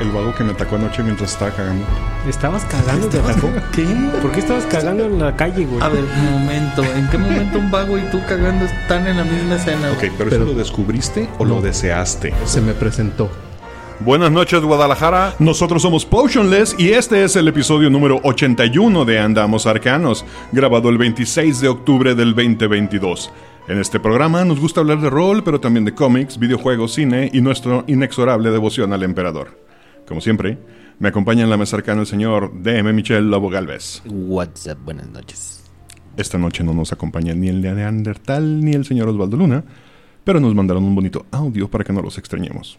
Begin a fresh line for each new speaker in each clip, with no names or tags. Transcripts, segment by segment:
El vago que me atacó anoche mientras estaba cagando.
¿Estabas cagando? ¿Te atacó?
¿Qué?
¿Por qué estabas cagando en la calle, güey?
A ver, un momento. ¿En qué momento un vago y tú cagando están en la misma escena?
Ok,
güey?
pero,
Pero-
¿eso lo descubriste o lo deseaste?
Se me presentó.
Buenas noches Guadalajara, nosotros somos Potionless y este es el episodio número 81 de Andamos Arcanos, grabado el 26 de octubre del 2022. En este programa nos gusta hablar de rol, pero también de cómics, videojuegos, cine y nuestra inexorable devoción al emperador. Como siempre, me acompaña en la mesa arcana el señor DM Michel Lobo Galvez.
What's up? Buenas noches.
Esta noche no nos acompaña ni el de Neandertal ni el señor Osvaldo Luna, pero nos mandaron un bonito audio para que no los extrañemos.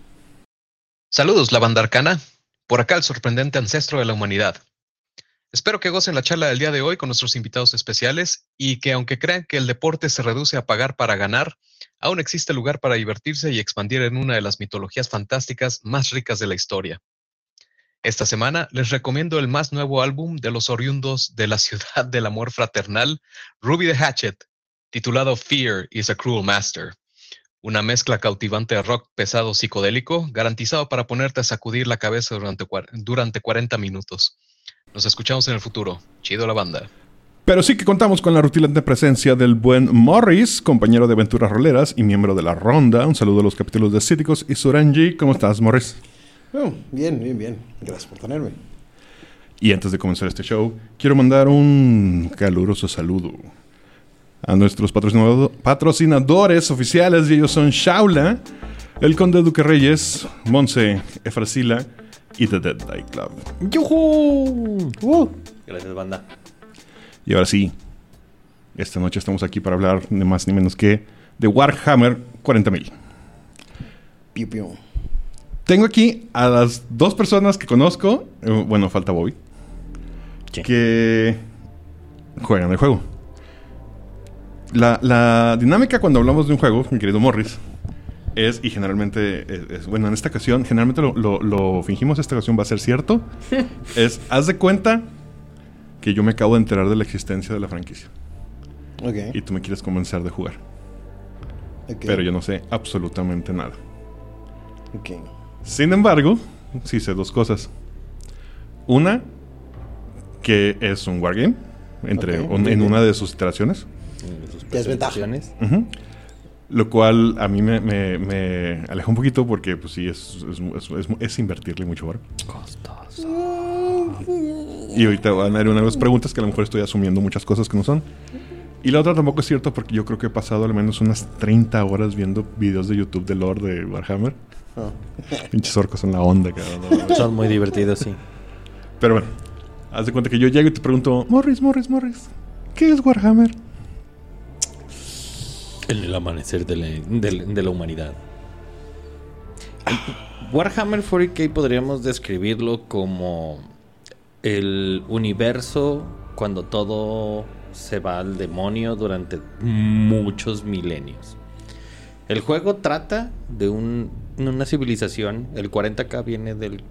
Saludos, la banda arcana. Por acá el sorprendente ancestro de la humanidad. Espero que gocen la charla del día de hoy con nuestros invitados especiales y que aunque crean que el deporte se reduce a pagar para ganar, aún existe lugar para divertirse y expandir en una de las mitologías fantásticas más ricas de la historia. Esta semana les recomiendo el más nuevo álbum de los oriundos de la ciudad del amor fraternal, Ruby the Hatchet, titulado Fear is a Cruel Master. Una mezcla cautivante de rock pesado psicodélico, garantizado para ponerte a sacudir la cabeza durante, durante 40 minutos. Nos escuchamos en el futuro. Chido la banda.
Pero sí que contamos con la rutilante presencia del buen Morris, compañero de aventuras roleras y miembro de la ronda. Un saludo a los capítulos de Cíticos y Suranji. ¿Cómo estás, Morris?
Oh, bien, bien, bien. Gracias por tenerme.
Y antes de comenzar este show, quiero mandar un caluroso saludo a nuestros patrocinado- patrocinadores oficiales. Y ellos son Shaula, el Conde Duque Reyes, Monse, Efrasila y The Dead Die Club.
¡Yujú! ¡Uh!
Gracias, banda.
Y ahora sí, esta noche estamos aquí para hablar ni más ni menos que de Warhammer 40.000.
Piu, piu.
Tengo aquí a las dos personas que conozco, eh, bueno, falta Bobby, que juegan el juego. La, la dinámica cuando hablamos de un juego, mi querido Morris, es, y generalmente, es, es- bueno, en esta ocasión, generalmente lo, lo- lo fingimos, esta ocasión va a ser cierto, es, haz de cuenta que yo me acabo de enterar de la existencia de la franquicia
Ok.
y tú me quieres convencer de jugar, pero yo no sé absolutamente nada.
ok.
Sin embargo, sí sé dos cosas. Una, que es un wargame entre,
Ok,
un- en una de sus iteraciones.
Ya es ventaja.
Ujú. Lo cual a mí me, me- me aleja un poquito porque, pues sí, es, es, es- es- es invertirle mucho oro. Y ahorita van a haber unas preguntas que a lo mejor estoy asumiendo muchas cosas que no son. Y la otra tampoco es cierto porque yo creo que he pasado al menos unas 30 horas viendo videos de YouTube de lore de Warhammer. Pinches orcos en la onda, cabrón.
Son muy divertidos, sí.
Pero bueno, haz de cuenta que yo llego y te pregunto, Morris, Morris, Morris, ¿qué es Warhammer?
En el amanecer de la, de la- de la humanidad.
Warhammer 40k podríamos describirlo como el universo cuando todo se va al demonio durante muchos milenios. El juego trata de un- una civilización, el 40k viene del,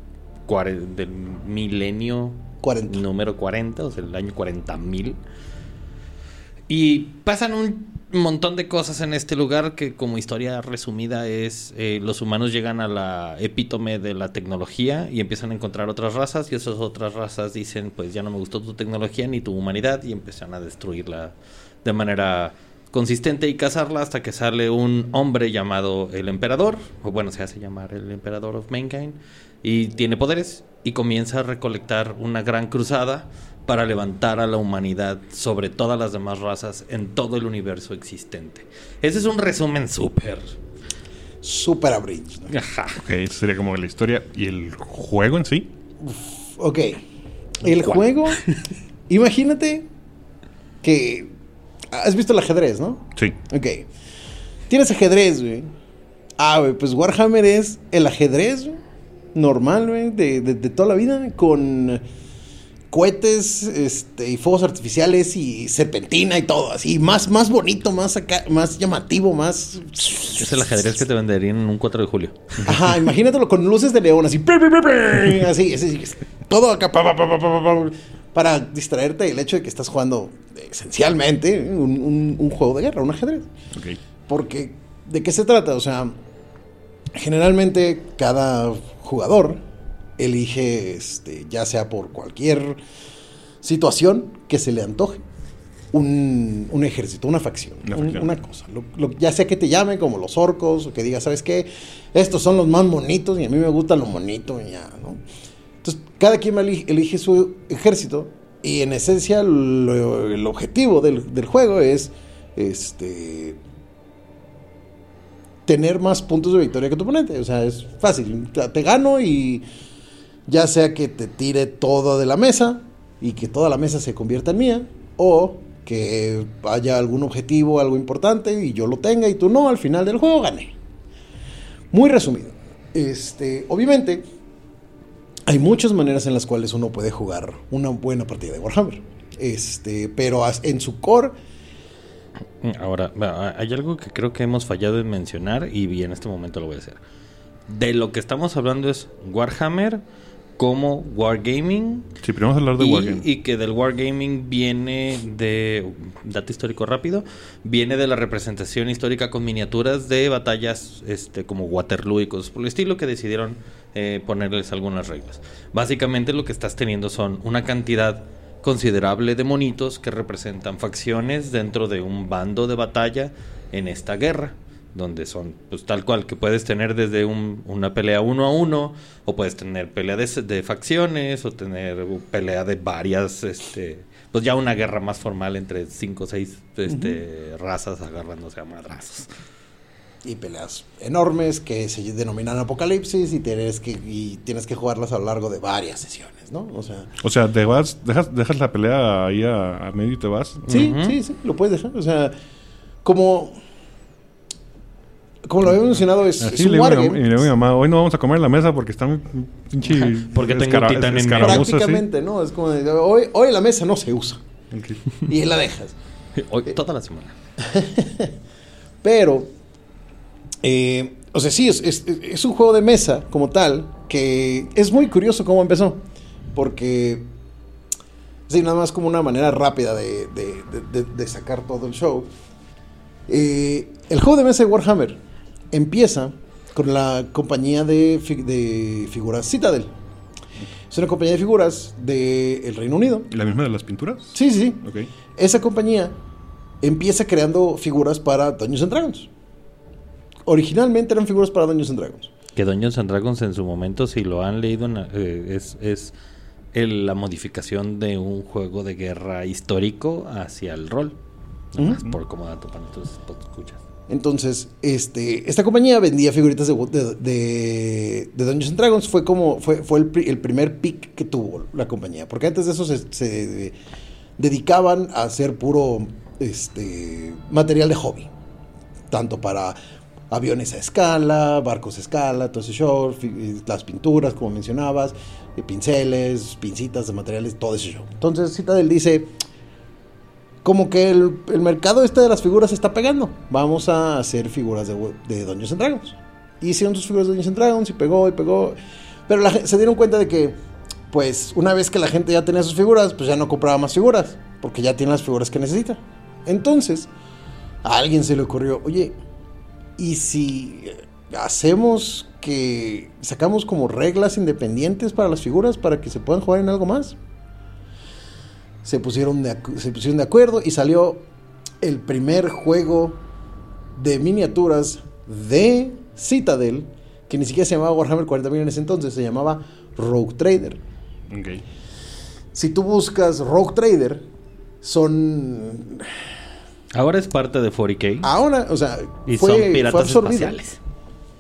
milenio
40.
número 40, o sea, el año 40.000. Y pasan un montón de cosas en este lugar que como historia resumida es eh, los humanos llegan a la epítome de la tecnología y empiezan a encontrar otras razas y esas otras razas dicen pues ya no me gustó tu tecnología ni tu humanidad y empiezan a destruirla de manera consistente y cazarla hasta que sale un hombre llamado el emperador o bueno se hace llamar el emperador of mankind y tiene poderes y comienza a recolectar una gran cruzada para levantar a la humanidad sobre todas las demás razas en todo el universo existente. Ese es un resumen súper.
Super abridged. ¿no?
Ajá.
Ok, esa sería como la historia y el juego en sí.
Ok. El juego. imagínate que. Has visto el ajedrez, ¿no?
Sí.
Ok. Tienes ajedrez, güey. Ah, güey, pues Warhammer es el ajedrez, güey, normal, güey, de, de- de toda la vida, con cohetes este, y fuegos artificiales y serpentina y todo, así, más, más bonito, más acá, más llamativo, más...
Es el ajedrez que te venderían en un 4 de julio.
Ajá, imagínatelo con luces de león, así, pi, así, así, todo acá, pa, pa, pa, pa, pa, pa, para distraerte del hecho de que estás jugando esencialmente un, un- un juego de guerra, un ajedrez. Porque, ¿de qué se trata? O sea, generalmente cada jugador elige, este, ya sea por cualquier situación que se le antoje, un, un ejército, una facción,
Una
un-
facción.
una cosa. Lo- lo- ya sea que te llame como los orcos, o que digas, ¿sabes qué? Estos son los más bonitos y a mí me gusta lo bonito y ya, ¿no? Entonces, cada quien elige, su ejército y en esencia el objetivo del, del juego es este tener más puntos de victoria que tu oponente. O sea, es fácil. Te, te gano y ya sea que te tire todo de la mesa y que toda la mesa se convierta en mía o que haya algún objetivo, algo importante y yo lo tenga y tú no, al final del juego gané. Muy resumido. Este, obviamente, hay muchas maneras en las cuales uno puede jugar una buena partida de Warhammer. Este, pero en su core,
Ahora, hay algo que creo que hemos fallado en mencionar y en este momento lo voy a hacer. De lo que estamos hablando es Warhammer como Wargaming
Sí, pero vamos a hablar de
y,
Wargame.
y que del Wargaming viene de, dato histórico rápido, viene de la representación histórica con miniaturas de batallas este, como Waterloo y cosas por el estilo que decidieron eh, ponerles algunas reglas. Básicamente lo que estás teniendo son una cantidad considerable de monitos que representan facciones dentro de un bando de batalla en esta guerra donde son pues tal cual que puedes tener desde un- una pelea uno a uno o puedes tener pelea de, de facciones o tener pelea de varias este pues ya una guerra más formal entre cinco o seis este, razas agarrándose a madrazos
y peleas enormes que se denominan apocalipsis y tienes que y tienes que jugarlas a lo largo de varias sesiones, ¿no? O sea,
O sea, te vas, dejas, dejas la pelea ahí a, a medio y te vas.
sí, sí, sí, lo puedes dejar, o sea, como como lo había mencionado es,
Así
es un
mi,
wargame.
mam- y le digo a mi mamá, hoy no vamos a comer en la mesa porque está muy pinche...
Porque tengo
escara-
titán en
prácticamente, ¿no? Es como de, hoy hoy la mesa no se usa
Ok.
y la dejas.
Hoy, toda la semana
Pero, eh, o sea, sí, es, es- es un juego de mesa como tal, que es muy curioso cómo empezó, porque, sí, nada más como una manera rápida de, de- de- de- de sacar todo el show. Eh, el juego de mesa de Warhammer empieza con la compañía de, fi- de figuras Citadel. Es una compañía de figuras del Reino Unido.
¿Y la misma de las pinturas?
Sí, sí, sí.
Ok.
Esa compañía empieza creando figuras para Dungeons and Dragons. Originalmente eran figuras para Dungeons and Dragons.
que Dungeons and Dragons en su momento si lo han leído la- eh, es, es el- la modificación de un juego de guerra histórico hacia el rol Nada más por como dato para tus escuchas
Entonces, este, esta compañía vendía figuritas de, de, de- de Dungeons and Dragons. Fue como fue, fue el, el primer pick que tuvo la compañía. Porque antes de eso se, se dedicaban a hacer puro este, material de hobby. Tanto para aviones a escala, barcos a escala, todo ese show, las pinturas, como mencionabas, eh, pinceles, pincitas de materiales, todo ese show. Entonces Citadel dice, como que el, el mercado este de las figuras está pegando. Vamos a hacer figuras de, de Dungeons and Dragons. Hicieron sus figuras de Dungeons and Dragons y pegó y pegó. Pero la se dieron cuenta de que, pues, una vez que la gente ya tenía sus figuras, pues ya no compraba más figuras. Porque ya tiene las figuras que necesita. Entonces, a alguien se le ocurrió, oye, ¿y si hacemos que sacamos como reglas independientes para las figuras para que se puedan jugar en algo más? Se pusieron, de, se pusieron de acuerdo y salió el primer juego de miniaturas de Citadel, que ni siquiera se llamaba Warhammer 40.000 en ese entonces, se llamaba Rogue Trader.
Ok.
Si tú buscas Rogue Trader, son...
ahora es parte de 40k
Ahora, o sea,
y
fue,
son
fue
piratas
absorbido.
espaciales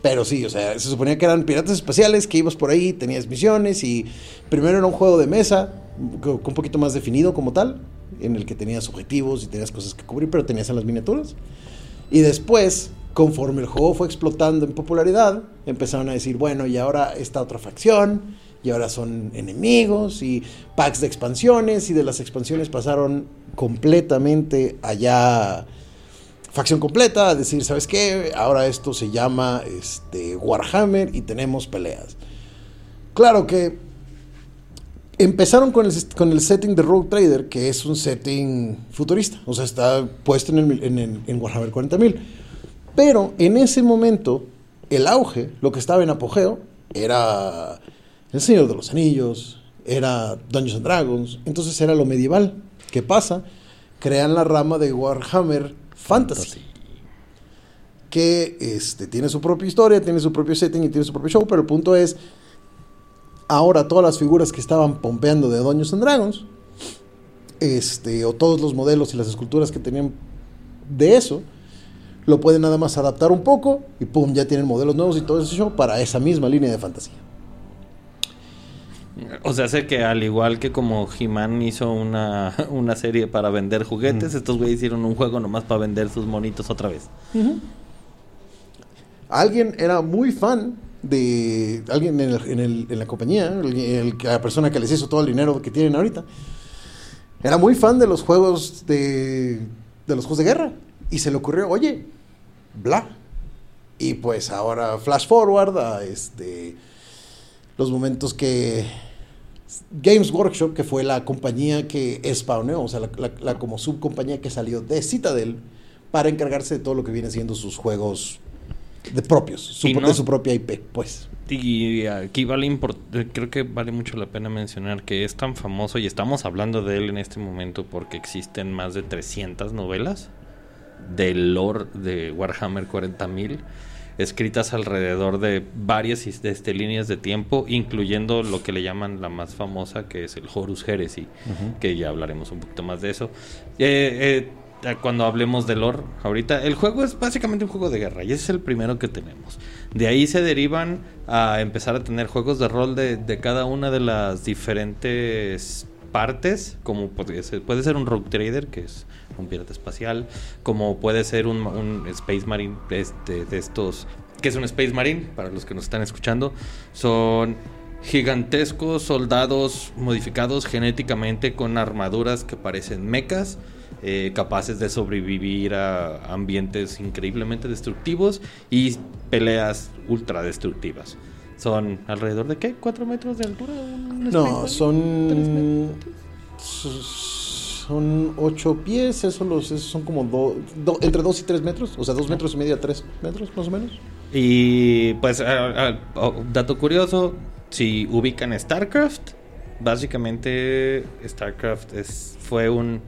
Pero sí, o sea, se suponía que eran piratas espaciales, que ibas por ahí, tenías misiones y primero era un juego de mesa, un poquito más definido como tal, en el que tenías objetivos y tenías cosas que cubrir, pero tenías en las miniaturas. Y después Conforme el juego fue explotando en popularidad, empezaron a decir, bueno, y ahora esta otra facción, y ahora son enemigos, y packs de expansiones, y de las expansiones pasaron completamente allá, facción completa, a decir, ¿sabes qué? Ahora esto se llama este, Warhammer y tenemos peleas. Claro que empezaron con el, con el setting de Rogue Trader, que es un setting futurista, o sea, está puesto en, el, en, el- en Warhammer 40.000. Pero en ese momento, el auge, lo que estaba en apogeo, era El Señor de los Anillos, era Dungeons and Dragons, entonces era lo medieval. ¿Qué pasa? Crean la rama de Warhammer Fantasy. Que este, tiene su propia historia, tiene su propio setting y tiene su propio show, pero el punto es, ahora todas las figuras que estaban pompeando de Dungeons and Dragons, este, o todos los modelos y las esculturas que tenían de eso, lo pueden nada más adaptar un poco y pum, ya tienen modelos nuevos y todo show para esa misma línea de fantasía.
O sea, sé que al igual que como He-Man hizo una, una serie para vender juguetes, estos güeyes hicieron un juego nomás para vender sus monitos otra vez.
Alguien era muy fan de alguien en, la compañía, la persona que les hizo todo el dinero que tienen ahorita, era muy fan de los juegos de, de los juegos de guerra y se le ocurrió, oye, bla. Y pues ahora flash forward a este los momentos que Games Workshop, que fue la compañía que spawneó, o sea, la como subcompañía que salió de Citadel para encargarse de todo lo que viene siendo sus juegos de propios, su-
no-
de su propia IP, pues.
Y aquí vale import- eh, creo que vale mucho la pena mencionar que es tan famoso y estamos hablando de él en este momento porque existen más de 300 novelas del lore de Warhammer 40.000 escritas alrededor de varias is- este, líneas de tiempo, incluyendo lo que le llaman la más famosa, que es el Horus Heresy, que ya hablaremos un poquito más de eso. Eh, eh, cuando hablemos de lore, ahorita, el juego es básicamente un juego de guerra y ese es el primero que tenemos. De ahí se derivan a empezar a tener juegos de rol de, de cada una de las diferentes partes, como puede ser, un Rogue Trader, que es un pirata espacial, como puede ser un, un Space Marine este, de estos, que es un Space Marine, para los que nos están escuchando, son gigantescos soldados modificados genéticamente con armaduras que parecen mechas, eh, capaces de sobrevivir a ambientes increíblemente destructivos y peleas ultra destructivas. Son alrededor de qué? ¿Cuatro metros de altura?
No, son. Son ocho pies, eso los, son como do- do- entre dos y tres metros, o sea, dos metros y medio a tres metros más o menos.
Y pues, oh, dato curioso, si ubican StarCraft, básicamente StarCraft es, fue un...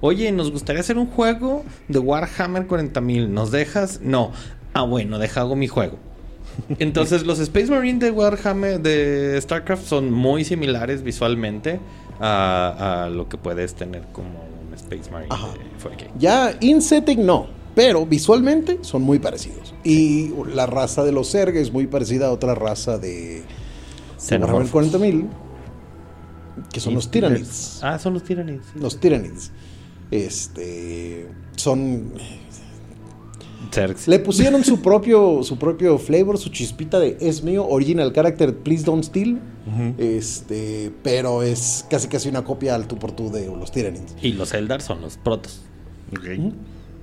Oye, nos gustaría hacer un juego de Warhammer 40.000, ¿nos dejas? No. Ah, bueno, deja hago mi juego. Entonces los Space Marine de Warhammer de StarCraft son muy similares visualmente a, a lo que puedes tener como un Space Marine
Ajá.
de 4K.
Ya in setting no, pero visualmente son muy parecidos. Y la raza de los Zerg es muy parecida a otra raza de Warhammer
Xenomorphs.
40.000, que son los Tyranids.
Ah, son los Tyranids. sí.
Los Tyranids. Este. Son. Le pusieron su propio, su propio flavor, su chispita de es mío, original character, please don't steal. Este, pero es casi casi una copia al tú por tú de los Tyranids.
Y los Eldar son los protos.
Ok.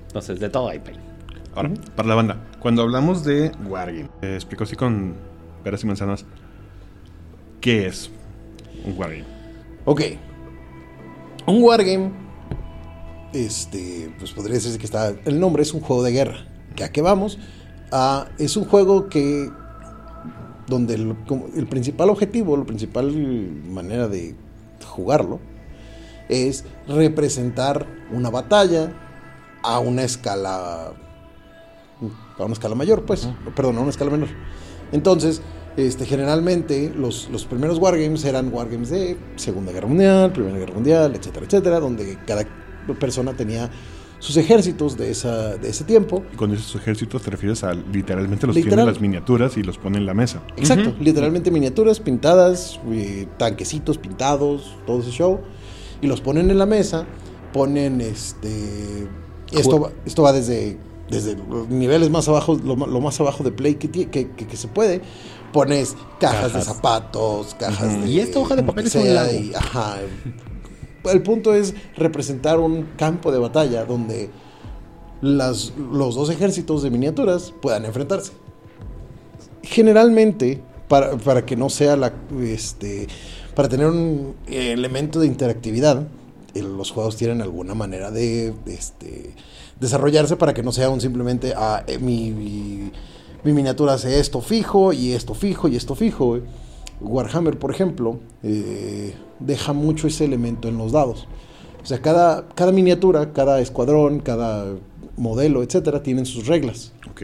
Entonces, de todo hay play.
Ahora, para la banda, cuando hablamos de Wargame, eh, explico así con peras y manzanas, ¿qué es un Wargame?
Ok. Un wargame. Este, pues podría decirse que está. El nombre es un juego de guerra. ¿Que ¿A qué vamos? Ah, es un juego que. Donde el, principal objetivo, la principal manera de jugarlo es representar una batalla a una escala. A una escala mayor, pues. Perdón, a una escala menor. Entonces, este, generalmente los, los primeros wargames eran wargames de Segunda Guerra Mundial, Primera Guerra Mundial, etcétera, etcétera, donde cada persona tenía sus ejércitos de, esa, de ese tiempo.
Y cuando dices ejércitos te refieres a literalmente los
Literal.
tienen las miniaturas y los pone en la mesa.
Exacto, literalmente miniaturas pintadas, eh, tanquecitos pintados, todo ese show. Y los ponen en la mesa, ponen este... Esto, va- esto va desde desde los niveles más abajo, lo, lo más abajo de Play que, que, que- que se puede, pones cajas, de
Cajas.
zapatos, cajas de...
Y esta hoja de papel es un lago.
y- ajá. El punto es representar un campo de batalla donde las, los dos ejércitos de miniaturas puedan enfrentarse. Generalmente, para, para que no sea la. Este, para tener un elemento de interactividad, eh, los juegos tienen alguna manera de este, desarrollarse para que no sea un simplemente. ah, eh, mi, mi, mi miniatura hace esto fijo y esto fijo y esto fijo. Warhammer, por ejemplo, eh, deja mucho ese elemento en los dados. O sea, cada, cada miniatura, cada escuadrón, cada modelo, etcétera, tienen sus reglas.
Ok.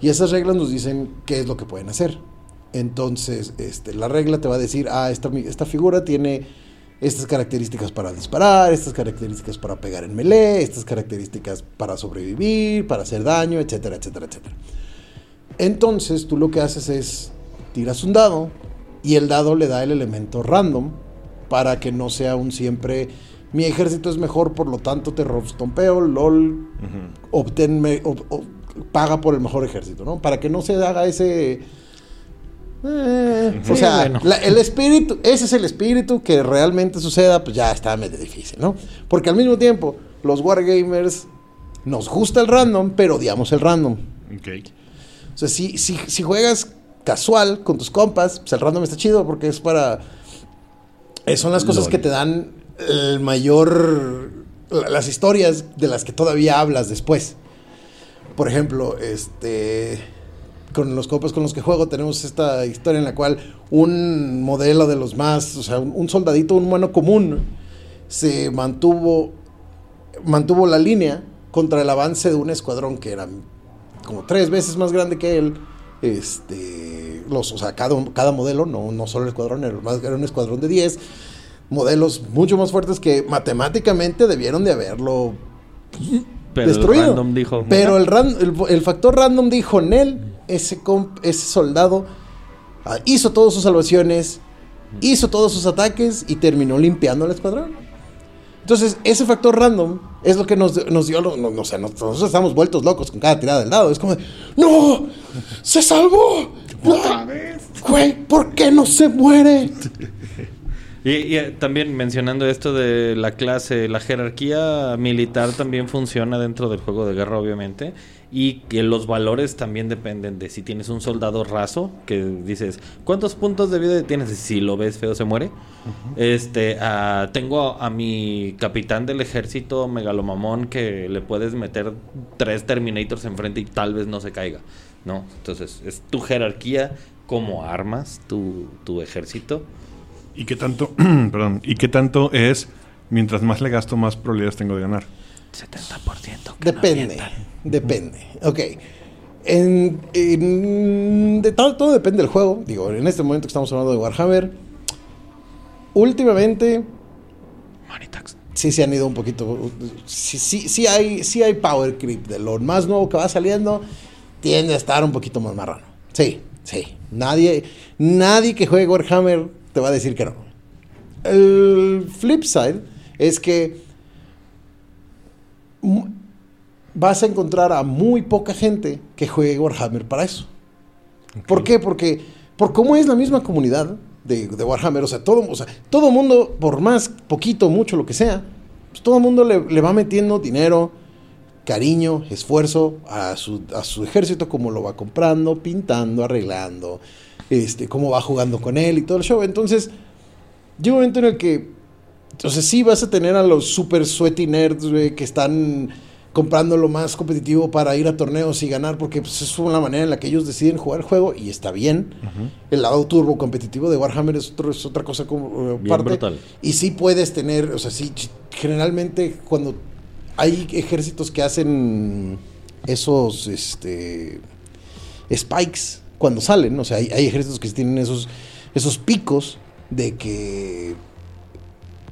Y esas reglas nos dicen qué es lo que pueden hacer. Entonces, este, la regla te va a decir, ah, esta, esta figura tiene estas características para disparar, estas características para pegar en melee, estas características para sobrevivir, para hacer daño, etcétera, etcétera, etcétera. Entonces, tú lo que haces es tiras un dado y el dado le da el elemento random para que no sea un siempre mi ejército es mejor, por lo tanto te rostompeo, lol, ob- ob- paga por el mejor ejército, ¿no? Para que no se haga ese... eh, o sea,
bueno.
la- el espíritu, ese es el espíritu que realmente suceda, pues ya está medio difícil, ¿no? Porque al mismo tiempo, los wargamers nos gusta el random, pero odiamos el random. O sea, si, si, si juegas casual con tus compas, pues el random está chido porque es para... eh, son las cosas
Lol.
que te dan el mayor... la- Las historias de las que todavía hablas después. Por ejemplo, este... Con los compas con los que juego tenemos esta historia en la cual un modelo de los más, o sea, un, un soldadito, un humano común, se mantuvo, mantuvo la línea contra el avance de un escuadrón que era como tres veces más grande que él. Este, los, o sea, cada, cada modelo, no, no solo el escuadrón, era, un escuadrón de 10 modelos mucho más fuertes que matemáticamente debieron de haberlo
Pero el
destruido.
random dijo,
Pero el, ran- el, el factor random dijo, Nel, ese, comp- ese soldado ah, hizo todas sus salvaciones, hizo todos sus ataques y terminó limpiando el escuadrón. Entonces, ese factor random es lo que nos, nos dio, lo- no, no sé, nos- nosotros estamos vueltos locos con cada tirada del dado. Es como, de, ¡No! ¡Se salvó! ¡Otra vez! Güey, ¿por qué no se muere?
Y, y, eh, también mencionando esto de la clase, la jerarquía militar también funciona dentro del juego de guerra, obviamente. Y que los valores también dependen de si tienes un soldado raso, que dices, ¿cuántos puntos de vida tienes? Si lo ves feo, se muere. Este, ah, tengo a, a mi capitán del ejército megalomamón que le puedes meter tres Terminators enfrente y tal vez no se caiga. ¿No? Entonces, es tu jerarquía como armas, tu, tu ejército.
¿Y qué tanto, perdón, y qué tanto es, mientras más le gasto, más probabilidades tengo de ganar?
70%.
Depende, depende. Ok. En, en- de todo, todo depende del juego. Digo, en este momento que estamos hablando de Warhammer, últimamente
Monitax.
sí se han ido un poquito. Sí, sí, sí hay, sí hay power creep. De lo más nuevo que va saliendo, tiende a estar un poquito más marrano. Sí, sí. Nadie, nadie que juegue Warhammer te va a decir que no. El flip side es que vas a encontrar a muy poca gente que juegue Warhammer para eso. ¿Por qué? Porque por cómo es la misma comunidad de, de Warhammer, o sea, todo, o sea, todo mundo, por más poquito, mucho, lo que sea, pues todo el mundo le, le va metiendo dinero, cariño, esfuerzo a su, a su ejército, como lo va comprando, pintando, arreglando, este, cómo va jugando con él y todo el show. Entonces, llega un momento en el que, entonces sí vas a tener a los super sweaty nerds, güey, que están comprando lo más competitivo para ir a torneos y ganar, porque pues, es una manera en la que ellos deciden jugar el juego y está bien. El lado turbo competitivo de Warhammer es, otro- es otra cosa como eh,
Bien
parte.
brutal.
Y sí puedes tener, o sea, sí, generalmente cuando hay ejércitos que hacen esos, este, spikes cuando salen, o sea, hay, hay ejércitos que tienen esos, esos picos de que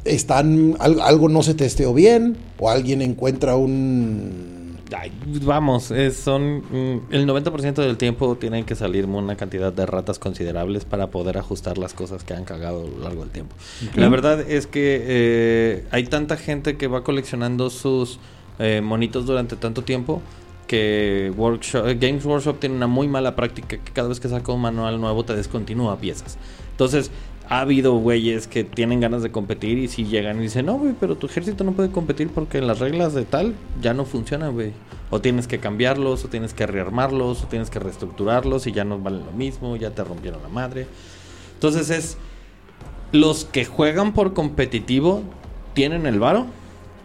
están, al- algo no se testeó bien o alguien encuentra un...
Ay, vamos, es- son mm, el 90% del tiempo tienen que salir una cantidad de ratas considerables para poder ajustar las cosas que han cagado a lo largo del tiempo. La verdad es que eh, hay tanta gente que va coleccionando sus eh, monitos durante tanto tiempo que Workshop, eh, Games Workshop tiene una muy mala práctica que cada vez que saca un manual nuevo te descontinúa piezas. Entonces, ha habido güeyes que tienen ganas de competir y si llegan y dicen, no, güey, pero tu ejército no puede competir porque las reglas de tal ya no funcionan, güey. O tienes que cambiarlos, o tienes que rearmarlos, o tienes que reestructurarlos y ya no valen lo mismo, ya te rompieron la madre. Entonces es, los que juegan por competitivo tienen el varo,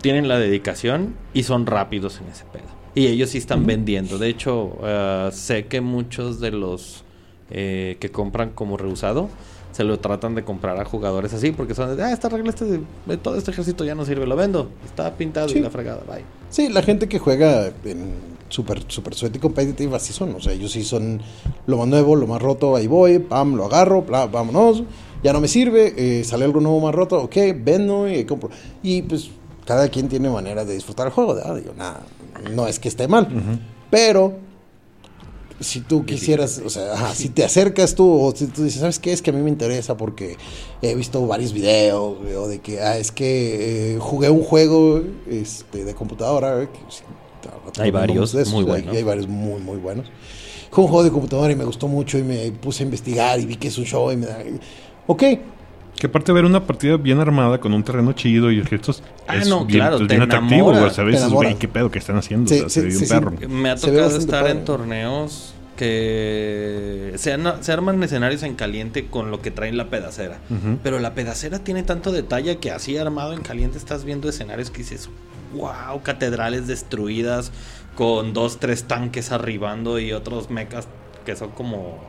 tienen la dedicación y son rápidos en ese pedo. Y ellos sí están vendiendo. De hecho, eh, sé que muchos de los eh, que compran como reusado se lo tratan de comprar a jugadores así porque son de, ah, esta regla este de, todo este ejército ya no sirve, lo vendo. Está pintado
Sí.
y la fregada, bye.
Sí, la gente que juega en Super, super Sweaty Competitive así son. O sea, ellos sí son lo más nuevo, lo más roto, ahí voy, pam, lo agarro, bla, vámonos. Ya no me sirve, eh, sale algo nuevo más roto, ok, vendo y compro. Y pues cada quien tiene manera de disfrutar el juego, ¿verdad? Digo, nada, no es que esté mal. Pero si tú quisieras, o sea, ajá, si te acercas tú o si tú dices, ¿sabes qué? Es que a mí me interesa porque he visto varios videos, o de que, ah, es que eh, jugué un juego este, de computadora. güey, que
Hay varios
esos,
muy
hay-
buenos.
Hay varios muy, muy buenos. Jugué un juego de computadora y me gustó mucho y me puse a investigar y vi que es un show y me da... Ok,
Que aparte de ver una partida bien armada con un terreno chido y ejércitos
Ah,
es
no,
bien,
claro,
es
te
bien atractivo,
enamora,
güey.
te
¿Sabes?
enamora.
Güey, qué pedo que están haciendo.
Sí,
o sea, se ve
sí,
un
sí.
perro.
Me ha tocado estar
padre.
en torneos que se, arman escenarios en caliente con lo que traen la pedacera. Pero la pedacera tiene tanto detalle que así armado en caliente estás viendo escenarios que dices, wow, catedrales destruidas con dos, tres tanques arribando y otros mechas que son como...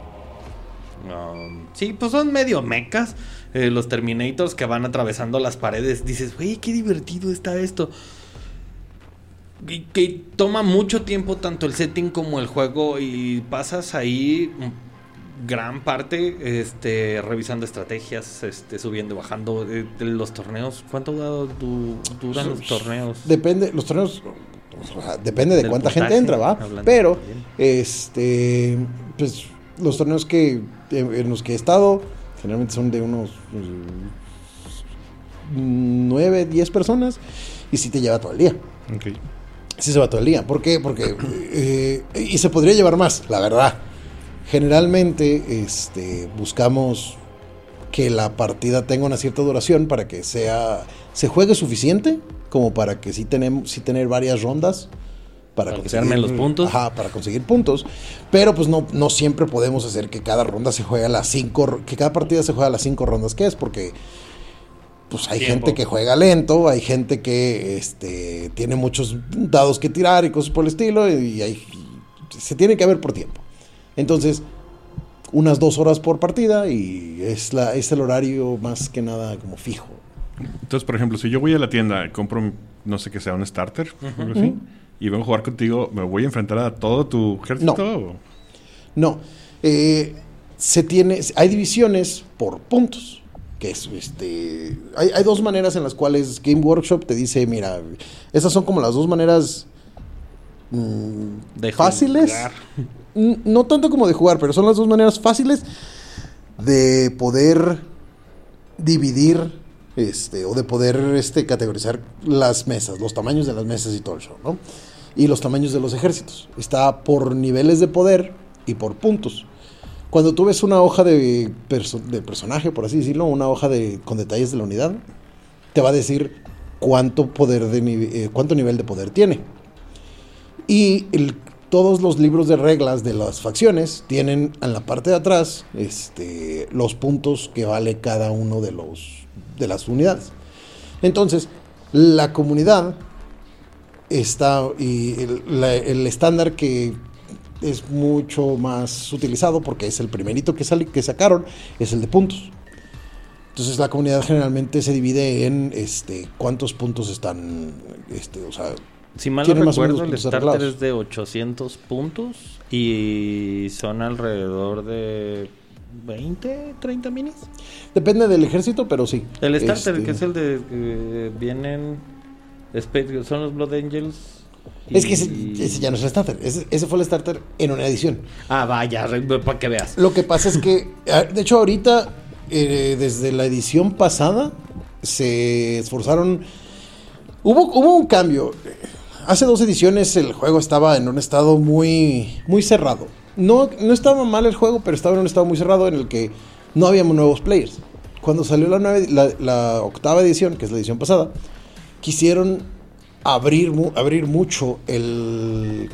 um, sí, pues son medio mechas. Eh, los Terminators que van atravesando las paredes. Dices, güey, qué divertido está esto. Y que toma mucho tiempo tanto el setting como el juego y pasas ahí gran parte este revisando estrategias, este subiendo y bajando eh, de los torneos. ¿Cuánto du- du- duran los torneos?
depende, los torneos, o sea, depende de
Del
cuánta gente entra, ¿va? Pero,
también.
este, pues, los torneos que, en los que he estado, generalmente son de unos mm, 9, 10 personas, y sí te lleva todo el día. Sí se va todo el día. ¿Por qué? Porque, eh, y se podría llevar más, la verdad. Generalmente, este, buscamos que la partida tenga una cierta duración para que sea se juegue suficiente como para que sí tenemos sí tener varias rondas para,
Para que se armen los puntos.
Ajá, para conseguir puntos, pero pues no no siempre podemos hacer que cada ronda se juegue a las cinco que cada partida se juegue a las cinco rondas que es porque pues hay
Tiempo.
gente que juega lento, hay gente que este tiene muchos dados que tirar y cosas por el estilo y hay se tiene que ver por tiempo. Entonces, unas dos horas por partida y es, la, es el horario más que nada como fijo.
Entonces, por ejemplo, si yo voy a la tienda y compro, no sé qué sea, un starter, algo así, y vengo a jugar contigo, ¿me voy a enfrentar a todo tu ejército? o-
No, eh, se tiene, hay divisiones por puntos. Que es, este, hay, hay dos maneras en las cuales Game Workshop te dice, mira, esas son como las dos maneras mm,
De
fáciles.
jugar.
No tanto como de jugar, pero son las dos maneras fáciles de poder dividir este, o de poder este, categorizar las mesas, los tamaños de las mesas y todo el show, ¿no? Y los tamaños de los ejércitos. Está por niveles de poder y por puntos. Cuando tú ves una hoja de, perso- de personaje, por así decirlo, una hoja de, con detalles de la unidad, te va a decir cuánto poder de eh, cuánto nivel de poder tiene. Y el- todos los libros de reglas de las facciones tienen en la parte de atrás este, los puntos que vale cada uno de, los, de las unidades. Entonces, la comunidad está y el, la- el estándar que es mucho más utilizado porque es el primerito que, sali- que sacaron es el de puntos. Entonces la comunidad generalmente se divide en este cuántos puntos están este, o sea,
Si mal no recuerdo, el starter es de 800 puntos y son alrededor de 20, 30 minis.
Depende del ejército, pero sí.
El starter,
Este,
que es el de que vienen, son los Blood Angels.
Es que ese ya no es el starter. Ese, ese fue el starter en una edición.
Ah, vaya, para que veas.
Lo que pasa es que, ah, de hecho, ahorita, eh, desde la edición pasada, se esforzaron. Hubo, hubo un cambio. hace dos ediciones el juego estaba en un estado muy, muy cerrado. No, no estaba mal el juego, pero estaba en un estado muy cerrado en el que no habíamos nuevos players. Cuando salió la, nueve- la, la octava edición, que es la edición pasada, quisieron abrir, abrir mucho el,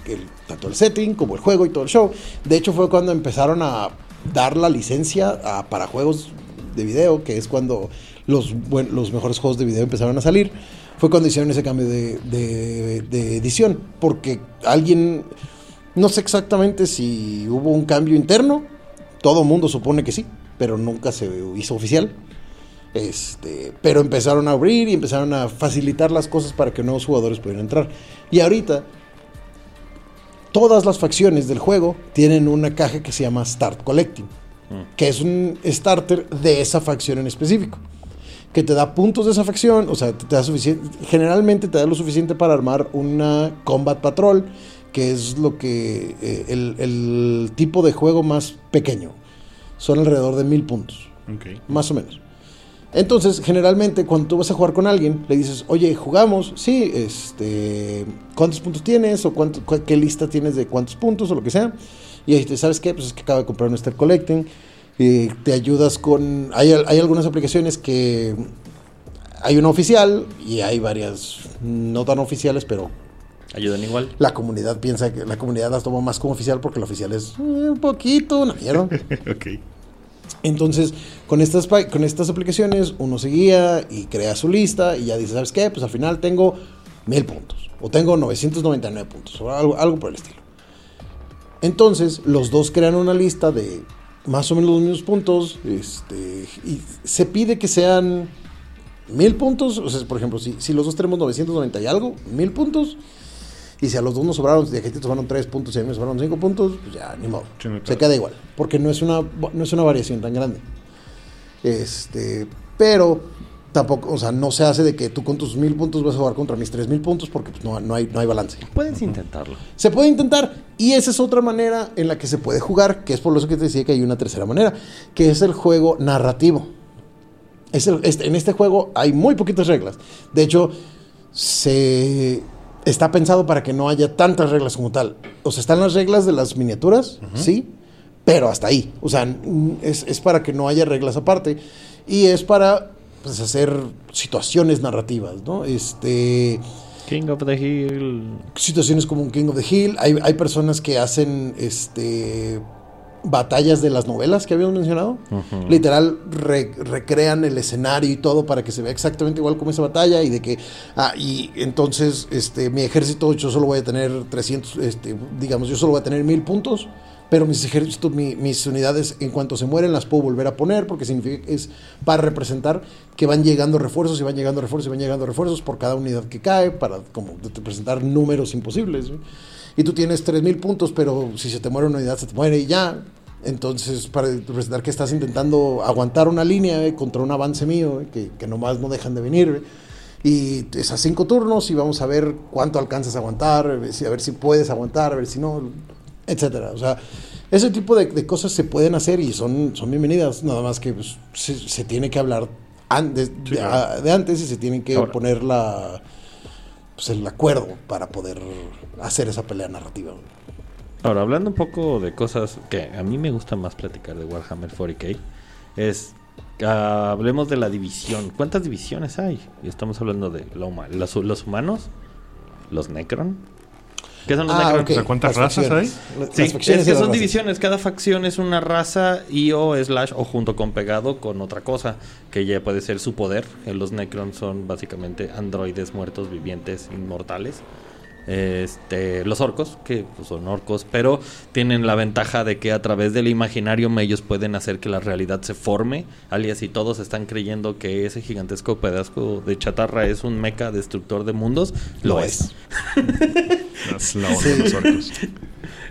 tanto el setting como el juego y todo el show. De hecho, fue cuando empezaron a dar la licencia para juegos de video, que es cuando los, los mejores juegos de video empezaron a salir. Fue cuando hicieron ese cambio de- de edición, porque alguien, no sé exactamente si hubo un cambio interno, todo mundo supone que sí, pero nunca se hizo oficial. Este, pero empezaron a abrir y empezaron a facilitar las cosas para que nuevos jugadores pudieran entrar. Y ahorita, todas las facciones del juego tienen una caja que se llama Start Collecting, que es un starter de esa facción en específico. Que te da puntos de esa facción, o sea, te, te da suficiente, generalmente te da lo suficiente para armar una Combat Patrol, que es lo que eh, el, el tipo de juego más pequeño. Son alrededor de mil puntos más o menos. Entonces, generalmente, cuando tú vas a jugar con alguien, le dices, oye, jugamos, sí, este, ¿cuántos puntos tienes? ¿O cuánto, cu- qué lista tienes de cuántos puntos o lo que sea? Y ahí te, ¿sabes qué? Pues es que acabo de comprar un Star Collecting. Y te ayudas con... Hay, hay algunas aplicaciones que... Hay una oficial y hay varias no tan oficiales, pero
Ayudan igual.
la comunidad piensa que la comunidad las toma más como oficial porque la oficial es eh, un poquito una mierda.
ok.
Entonces, con estas, con estas aplicaciones, uno se guía y crea su lista y ya dice, ¿sabes qué? Pues al final tengo mil puntos. O tengo 999 puntos. O algo, algo por el estilo. Entonces, los dos crean una lista de más o menos los mismos puntos. Este, y se pide que sean mil puntos. O sea, por ejemplo, si, si los dos tenemos 990 y algo, mil puntos. Y si a los dos nos sobraron, de te sobraron 3 puntos y a mí me sobraron 5 puntos, pues ya, ni modo.
Sí,
Se queda igual. Porque no es una, no es una variación tan grande. Este, pero tampoco, o sea, no se hace de que tú con tus mil puntos vas a jugar contra mis tres mil puntos porque pues, no, no, hay, no hay balance.
Puedes intentarlo.
Se puede intentar y esa es otra manera en la que se puede jugar, que es por eso que te decía que hay una tercera manera, que es el juego narrativo. Es el- este- en este juego hay muy poquitas reglas. De hecho, se está pensado para que no haya tantas reglas como tal. O sea, están las reglas de las miniaturas, sí, pero hasta ahí. O sea, es, es para que no haya reglas aparte y es para pues, hacer situaciones narrativas, ¿no? Este
King of the Hill.
situaciones como un King of the Hill. Hay, hay personas que hacen este batallas de las novelas que habíamos mencionado. Literal, re- recrean el escenario y todo para que se vea exactamente igual como esa batalla. Y de que, ah, y entonces, este, mi ejército, yo solo voy a tener 300, este, digamos, yo solo voy a tener 1000 puntos. Pero mis ejércitos, mi- mis unidades, en cuanto se mueren, las puedo volver a poner porque significa es para representar que van llegando refuerzos y van llegando refuerzos y van llegando refuerzos por cada unidad que cae, para como de- presentar números imposibles. ¿no? Y tú tienes 3000 puntos, pero si se te muere una unidad, se te muere y ya. Entonces, para representar que estás intentando aguantar una línea eh, contra un avance mío, eh, que, que nomás no dejan de venir. eh. Y es a cinco turnos y vamos a ver cuánto alcanzas a aguantar, a ver si, a ver si puedes aguantar, a ver si no, etcétera. O sea, ese tipo de, de cosas se pueden hacer y son, son bienvenidas, nada más que pues, se, se tiene que hablar antes, de,
claro.
a- de antes y se tiene que
Ahora.
poner la, pues, el acuerdo para poder hacer esa pelea narrativa.
Ahora, hablando un poco de cosas que a mí me gusta más platicar de Warhammer 40k, es. ah, hablemos de la división. ¿Cuántas divisiones hay? Y estamos hablando de los humanos, los Necron. ¿Qué son los
Ah,
Necron?
ok.
O sea, ¿cuántas
Las
razas
facciones. Las-
Sí,
las facciones
es que son
razas.
divisiones. Cada facción es una raza y o slash o junto con pegado con otra cosa que ya puede ser su poder. Eh, Los Necrons son básicamente androides muertos vivientes inmortales. Este, los orcos, que pues, son orcos, pero tienen la ventaja de que a través del imaginario ellos pueden hacer que la realidad se forme. Alias, y todos están creyendo que ese gigantesco pedazo de chatarra es un mecha destructor de mundos, lo,
Lo
es.
Las la onda de los orcos.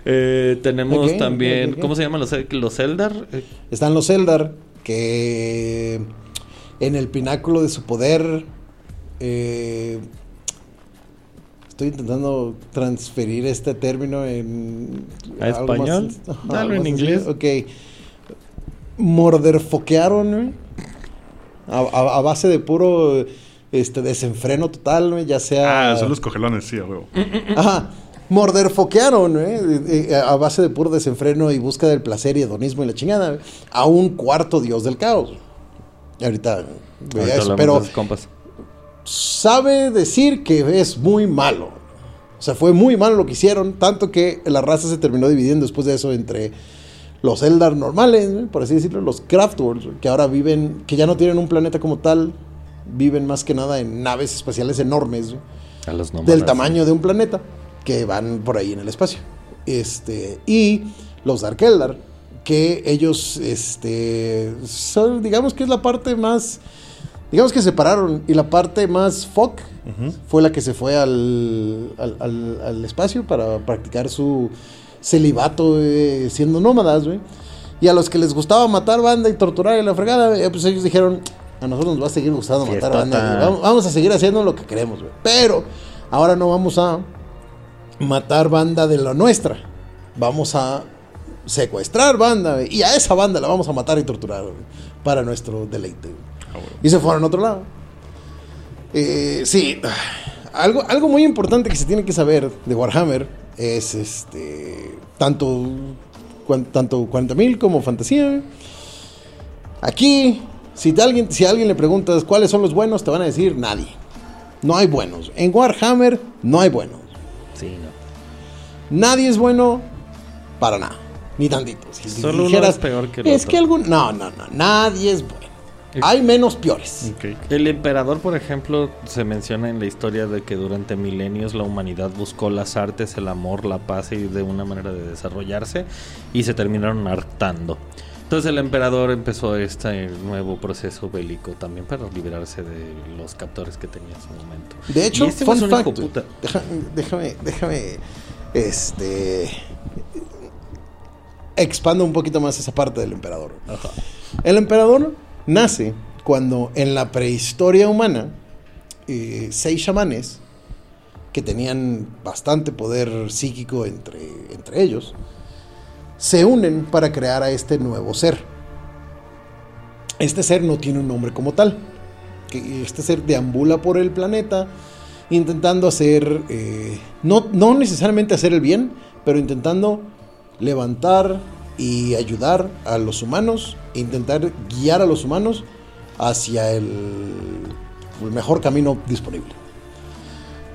Eh, tenemos también. ¿cómo se llaman los, los Eldar?
Están los Eldar, que en el pináculo de su poder. eh, estoy intentando transferir este término en.
¿A
más-
español?
ajá,
Dalo en inglés.
Ok. Morderfoquearon, güey, a, a- a base de puro este, desenfreno total, güey, ya sea...
Ah, son los cogelones, sí, a huevo.
Ajá. Morderfoquearon, ¿eh? Eh, eh, a base de puro desenfreno y búsqueda del placer y hedonismo y la chingada, güey, a un cuarto dios del caos. Y ahorita, güey,
Ahorita
eso, pero
compas.
Sabe decir que es muy malo. O sea, fue muy malo lo que hicieron, tanto que la raza se terminó dividiendo después de eso entre los Eldar normales, ¿no? por así decirlo, los Craftworlds, que ahora viven, que ya no tienen un planeta como tal, viven más que nada en naves espaciales enormes, ¿no?
A los nómadas.
del tamaño de un planeta, que van por ahí en el espacio. Este, y los Dark Eldar, que ellos, este, son, digamos que es la parte más, digamos que separaron, y la parte más fuck fue la que se fue al, al, al- al espacio para practicar su celibato eh, siendo nómadas, güey. Y a los que les gustaba matar banda y torturar y la fregada, eh, pues ellos dijeron, a nosotros nos va a seguir gustando matar banda. Vamos, vamos a seguir haciendo lo que queremos, güey. Pero ahora no vamos a matar banda de la nuestra. Vamos a secuestrar banda, güey. Y a esa banda la vamos a matar y torturar, güey, Para nuestro deleite, güey. Y se fueron a otro lado. Eh, sí, algo, algo muy importante que se tiene que saber de Warhammer es este tanto, cuan- tanto 40.000 como fantasía. Aquí, si, te alguien, si a alguien le preguntas cuáles son los buenos, te van a decir nadie. No hay buenos. En Warhammer no hay buenos.
Sí, no.
Nadie es bueno para nada. Ni tantito. Si
Solo uno es peor que el
Es
otro".
que algún. No, no, no. Nadie es bueno. Hay menos peores.
El emperador, por ejemplo, se menciona en la historia de que durante milenios la humanidad buscó las artes, el amor, la paz y de una manera de desarrollarse y se terminaron hartando. Entonces el emperador empezó este nuevo proceso bélico también para liberarse de los captores que tenía en su momento.
De hecho,
este
fun
es un
fact, deja- déjame, déjame, este, expando un poquito más esa parte del emperador. El emperador nace cuando en la prehistoria humana, eh, seis chamanes que tenían bastante poder psíquico entre, entre ellos, se unen para crear a este nuevo ser. Este ser no tiene un nombre como tal. Este ser deambula por el planeta intentando hacer, eh, no, no necesariamente hacer el bien, pero intentando levantar y ayudar a los humanos, intentar guiar a los humanos hacia el, el mejor camino disponible.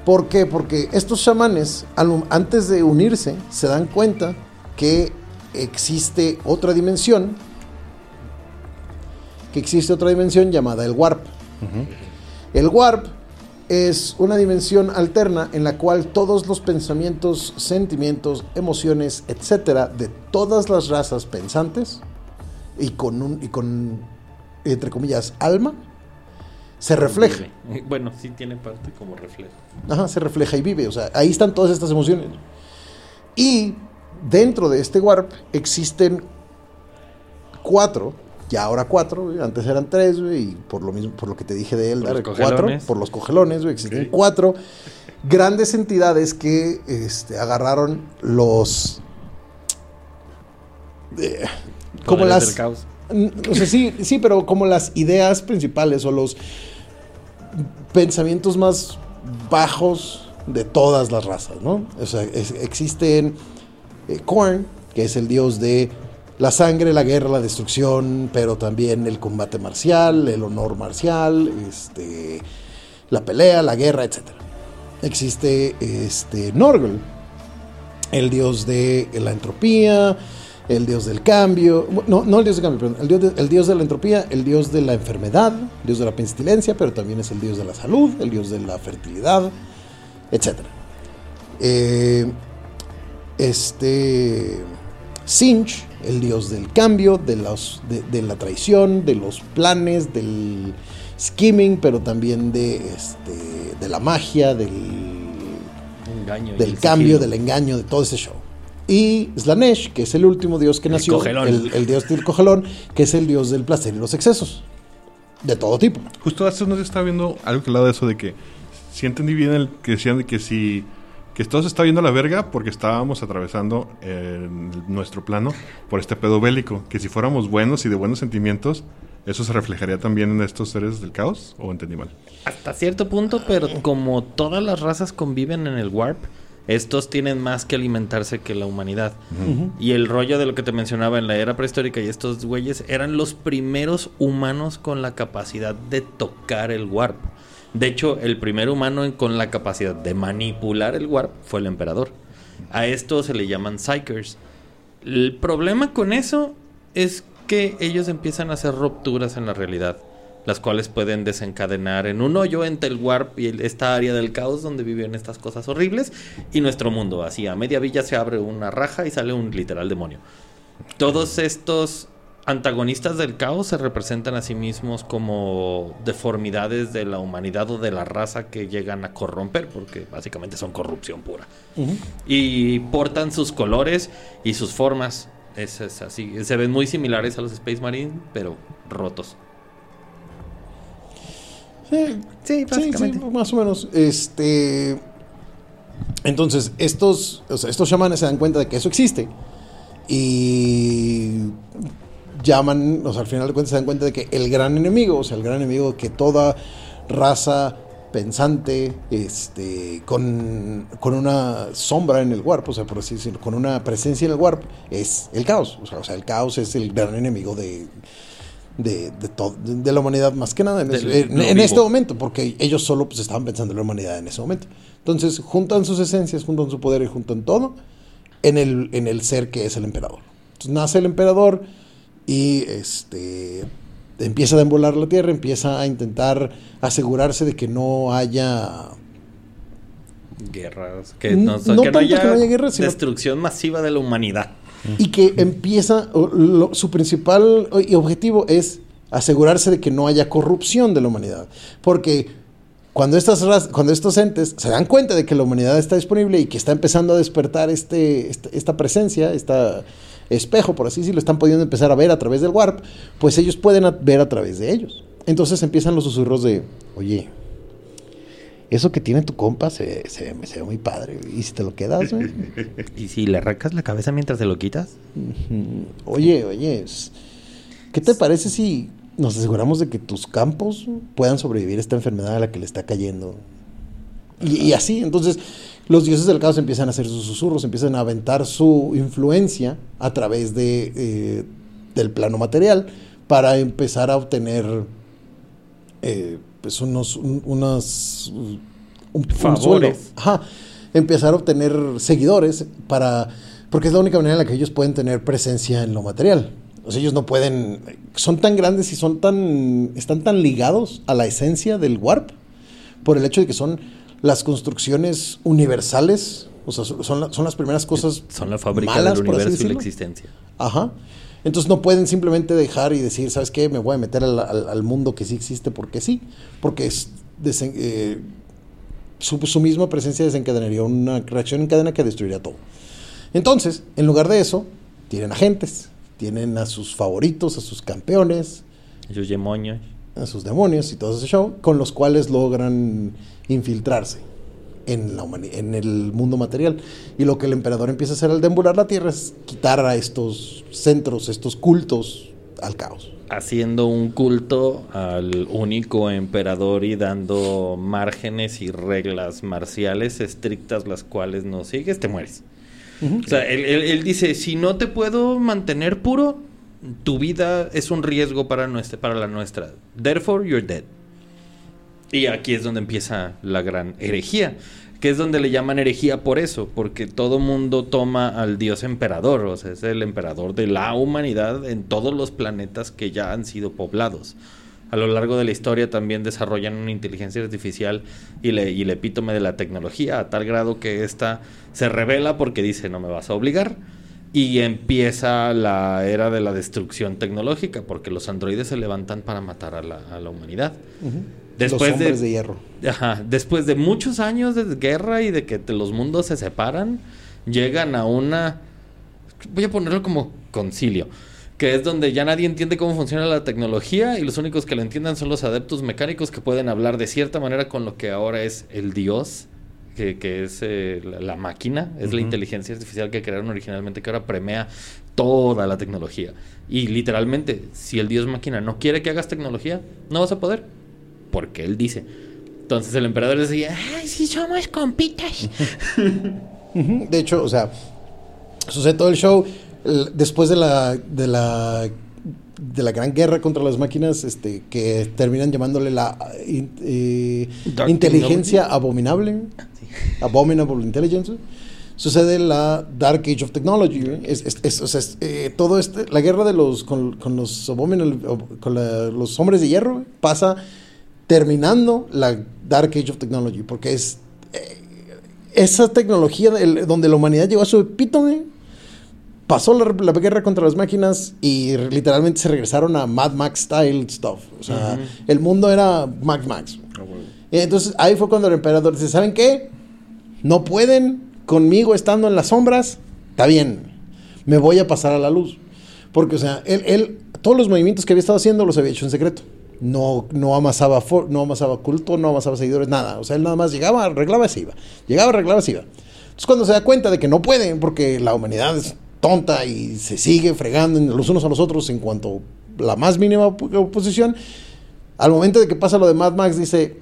¿Por qué? Porque estos chamanes, antes de unirse, se dan cuenta que existe otra dimensión, que existe otra dimensión llamada el Warp. El Warp es una dimensión alterna en la cual todos los pensamientos, sentimientos, emociones, etcétera, de todas las razas pensantes y con un y con entre comillas alma se refleja.
Vive. Bueno, sí tiene parte como reflejo.
Ajá, se refleja y vive. O sea, ahí están todas estas emociones. Y dentro de este warp existen cuatro, ya ahora cuatro, güey, antes eran tres, güey, y por lo mismo, por lo que te dije de él,
Por
cuatro, por los cogelones, güey, existen cuatro grandes entidades que este, agarraron los. eh, como las.
del caos.
O sea, sí, sí, pero como las ideas principales o los pensamientos más bajos de todas las razas, ¿no? O sea, es- existen eh, Korn, que es el dios de la sangre, la guerra, la destrucción, pero también el combate marcial, el honor marcial, este, la pelea, la guerra, etc. Existe este, Norgel, el dios de la entropía, el dios del cambio, no, no el dios del cambio, perdón, el dios de, el dios de la entropía, el dios de la enfermedad, el dios de la pestilencia, pero también es el dios de la salud, el dios de la fertilidad, etc. Eh, este Sinch, el dios del cambio, de, los, de, de la traición, de los planes, del skimming, pero también de, este, de la magia, del
Engaño
del
el
cambio,
sigilo.
del engaño, de todo ese show. Y Slanesh, que es el último dios que
El
nació, el, el dios del cogelón, que es el dios del placer y los excesos. De todo tipo.
Justo hace unos días estaba viendo algo que hablaba de eso de que si entendí bien el que decían de que si que todo se está viendo a la verga porque estábamos atravesando eh, nuestro plano por este pedo bélico, que si fuéramos buenos y de buenos sentimientos ¿Eso se reflejaría también en estos seres del caos? ¿O entendí mal?
Hasta cierto punto, pero como todas las razas conviven en el warp, estos tienen más que alimentarse que la humanidad. Y el rollo de lo que te mencionaba en la era prehistórica y estos güeyes eran los primeros humanos con la capacidad de tocar el warp. De hecho, el primer humano con la capacidad de manipular el warp fue el emperador. A esto se le llaman psychers. El problema con eso es que ellos empiezan a hacer rupturas en la realidad, las cuales pueden desencadenar en un hoyo entre el warp y esta área del caos donde viven estas cosas horribles y nuestro mundo. Así, a media villa se abre una raja y sale un literal demonio. Todos estos antagonistas del caos se representan a sí mismos como deformidades de la humanidad o de la raza que llegan a corromper, porque básicamente son corrupción pura. Y portan sus colores y sus formas. Es, es así. Se ven muy similares a los Space Marine, pero rotos.
Sí,
Sí,
Sí, sí, más o menos. Este. Entonces, estos, o sea, estos chamanes se dan cuenta de que eso existe. Y llaman, o sea, al final de cuentas se dan cuenta de que el gran enemigo, o sea, el gran enemigo que toda raza pensante, este, con, con una sombra en el warp, o sea, por así decirlo, con una presencia en el warp, es el caos. O sea, o sea, el caos es el gran enemigo de, de, de, to- de- la humanidad más que nada en,
Del-
este momento, porque ellos solo pues, estaban pensando en la humanidad en ese momento. Entonces juntan sus esencias, juntan su poder y juntan todo en el, en el ser que es el emperador. Entonces nace el emperador y este empieza a embolar la tierra, empieza a intentar asegurarse de que no haya
Guerras. Que no,
no
que no haya,
que no haya guerras, sino-
destrucción masiva de la humanidad.
y que empieza, lo- su principal objetivo es asegurarse de que no haya corrupción de la humanidad. Porque cuando, estas, cuando estos entes se dan cuenta de que la humanidad está disponible y que está empezando a despertar este, este- esta presencia, esta espejo, por así decirlo, están pudiendo empezar a ver a través del warp, pues ellos pueden ver a través de ellos. Entonces empiezan los susurros de, oye, eso que tiene tu compa se, se, ve- se ve muy padre. ¿Y si te lo quedas? güey?"
¿Y si le arrancas la cabeza mientras te lo quitas?
Oye, oye, ¿qué te parece si nos aseguramos de que tus campos puedan sobrevivir a esta enfermedad a la que le está cayendo? Y, y así, entonces, los dioses del caos empiezan a hacer sus susurros, empiezan a aventar su influencia a través de, eh, del plano material para empezar a obtener eh, pues unos, un- unas, un, un
Favores.
suelo. Ajá. Empezar a obtener seguidores para. Porque es la única manera en la que ellos pueden tener presencia en lo material. O sea, ellos no pueden. Son tan grandes y son tan. están tan ligados a la esencia del warp. Por el hecho de que son las construcciones universales. O sea, son, son la- son las primeras cosas.
Son la fábrica
malas,
del universo y la existencia.
Ajá. Entonces no pueden simplemente dejar y decir, ¿sabes qué? Me voy a meter al, al- al mundo que sí existe porque sí. Porque es desen- eh, su, su misma presencia desencadenaría una reacción en cadena que destruiría todo. Entonces, en lugar de eso, tienen agentes, tienen a sus favoritos, a sus campeones,
Esos demonios.
A sus demonios y todo ese show, con los cuales logran infiltrarse en, la en el mundo material. Y lo que el emperador empieza a hacer al deambular la tierra es quitar a estos centros, estos cultos al caos.
haciendo un culto al único emperador y dando márgenes y reglas marciales estrictas las cuales no sigues, te mueres. O sea, él, él- él dice, si no te puedo mantener puro, tu vida es un riesgo para, nuestra, para la nuestra. Therefore, you're dead. Y aquí es donde empieza la gran herejía, que es donde le llaman herejía por eso, porque todo mundo toma al dios emperador, o sea, es el emperador de la humanidad en todos los planetas que ya han sido poblados. A lo largo de la historia también desarrollan una inteligencia artificial y, le, y el epítome de la tecnología, a tal grado que ésta se revela porque dice no me vas a obligar. Y empieza la era de la destrucción tecnológica, porque los androides se levantan para matar a la, a la humanidad. Después
los
de,
hombres de, hierro.
Ajá, después de muchos años de guerra y de que te- los mundos se separan, llegan a una, voy a ponerlo como concilio, que es donde ya nadie entiende cómo funciona la tecnología y los únicos que lo entiendan son los adeptos mecánicos que pueden hablar de cierta manera con lo que ahora es el dios, que, que es eh, la, la máquina, es la inteligencia artificial que crearon originalmente, que ahora premia toda la tecnología. Y literalmente, si el dios máquina no quiere que hagas tecnología, no vas a poder. Porque él dice. Entonces el emperador decía, ay, si somos compitas.
De hecho, o sea, sucede todo el show. después de la, de la de la gran guerra contra las máquinas, este, que terminan llamándole la in- eh, inteligencia abominable, abominable intelligence. Sucede la Dark Age of Technology. güey. Es, es- es- o sea, eh, todo este, la guerra de los con, con los con la- los hombres de hierro güey, pasa terminando la Dark Age of Technology, porque es eh, esa tecnología el- donde la humanidad llegó a su epítome, pasó la, la guerra contra las máquinas y literalmente se regresaron a Mad Max style stuff. O sea, el mundo era Mad Max. Y entonces ahí fue cuando el emperador dice, ¿saben qué? No pueden conmigo estando en las sombras. Está bien, me voy a pasar a la luz. Porque, o sea, él, él todos los movimientos que había estado haciendo los había hecho en secreto. No, no, amasaba for- no amasaba culto, no amasaba seguidores, nada. O sea, él nada más llegaba, arreglaba y se iba. Llegaba, arreglaba y se iba. Entonces, cuando se da cuenta de que no pueden, porque la humanidad es tonta y se sigue fregando los unos a los otros en cuanto la más mínima op- oposición, al momento de que pasa lo de Mad Max, dice: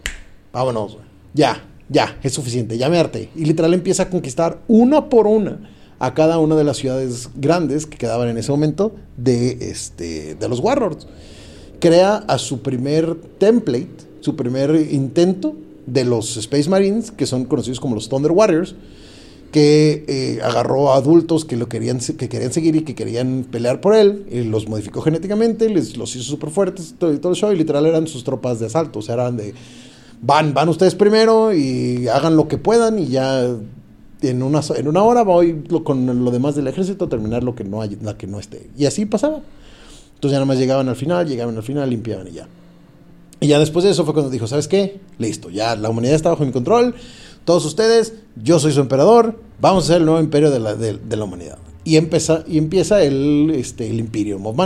Vámonos, ya, ya, es suficiente, ya me. Y literal empieza a conquistar una por una a cada una de las ciudades grandes que quedaban en ese momento de, este, de los Warlords. Crea a su primer template, su primer intento de los Space Marines, que son conocidos como los Thunder Warriors, que eh, agarró a adultos que lo querían que querían seguir y que querían pelear por él, y los modificó genéticamente, les los hizo súper fuertes todo, todo el show, y literal eran sus tropas de asalto, o sea, eran de van, van ustedes primero y hagan lo que puedan y ya en una, en una hora voy lo- con lo demás del ejército a terminar lo que no hay, la que no esté. Y así pasaba. Entonces ya nada más llegaban al final, llegaban al final, limpiaban y ya. Y ya después de eso fue cuando dijo, ¿sabes qué? Listo, ya la humanidad está bajo mi control. Todos ustedes, yo soy su emperador, vamos a ser el nuevo imperio de la, de, la humanidad. Y empieza, y empieza el, este, el Imperium of.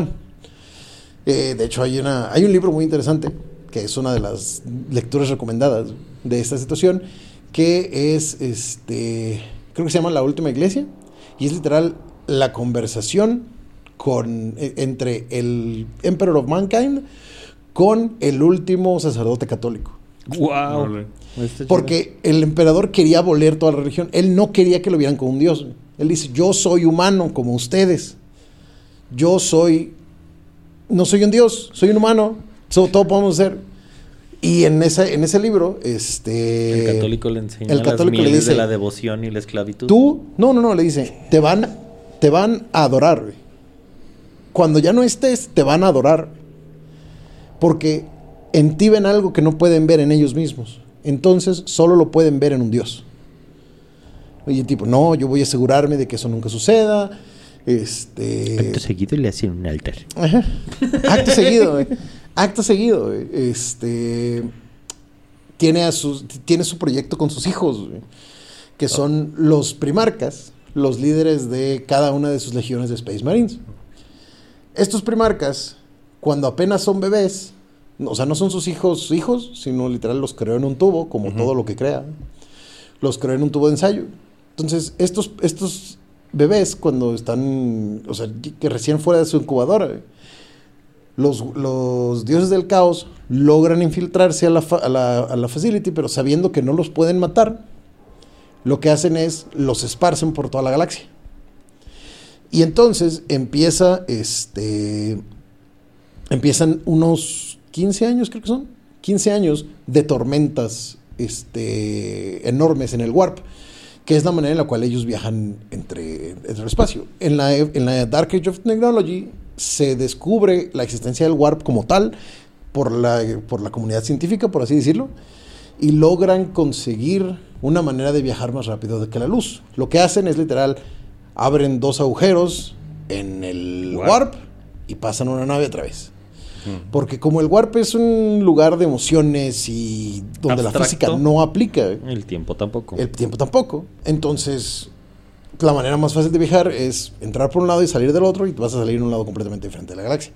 Eh, de hecho, hay, una, hay un libro muy interesante, que es una de las lecturas recomendadas de esta situación, que es, este, creo que se llama La Última Iglesia, y es literal la conversación con, e- entre el Emperor of Mankind con el último sacerdote católico.
¡Wow!
Porque el emperador quería abolir toda la religión. Él no quería que lo vieran como un dios. Él dice, yo soy humano como ustedes. Yo soy... No soy un dios, soy un humano. So, todo podemos ser. Y en ese, en ese libro, este...
El católico le enseña
el
las
católico le dice,
de la devoción y la esclavitud.
Tú, no, no, no, le dice, te van, te van a adorar. Cuando ya no estés, te van a adorar. Porque en ti ven algo que no pueden ver en ellos mismos. Entonces, solo lo pueden ver en un Dios. El tipo, no, yo voy a asegurarme de que eso nunca suceda. Este.
Acto seguido le hacen un altar.
Ajá. Acto seguido. Acto seguido. Este. Tiene, a sus, tiene su proyecto con sus hijos, que son los primarcas, los líderes de cada una de sus legiones de Space Marines. Estos primarcas, cuando apenas son bebés, o sea, no son sus hijos hijos, sino literal los creó en un tubo, como todo lo que crea. Los creó en un tubo de ensayo. Entonces, estos, estos bebés, cuando están, o sea, que recién fuera de su incubadora, los, los dioses del caos logran infiltrarse a la, fa- a, la, a la facility, pero sabiendo que no los pueden matar, lo que hacen es los esparcen por toda la galaxia. Y entonces empieza este. Empiezan unos 15 años, creo que son. 15 años de tormentas este, enormes en el Warp, que es la manera en la cual ellos viajan entre, entre el espacio. En la, en la Dark Age of Technology se descubre la existencia del Warp como tal por la, por la comunidad científica, por así decirlo, y logran conseguir una manera de viajar más rápido que la luz. Lo que hacen es literal, abren dos agujeros en el
Warp.
warp y pasan una nave a través. Porque como el warp es un lugar de emociones y donde la física no aplica,
El tiempo tampoco.
el tiempo tampoco, entonces la manera más fácil de viajar es entrar por un lado y salir del otro y vas a salir en un lado completamente diferente de la galaxia.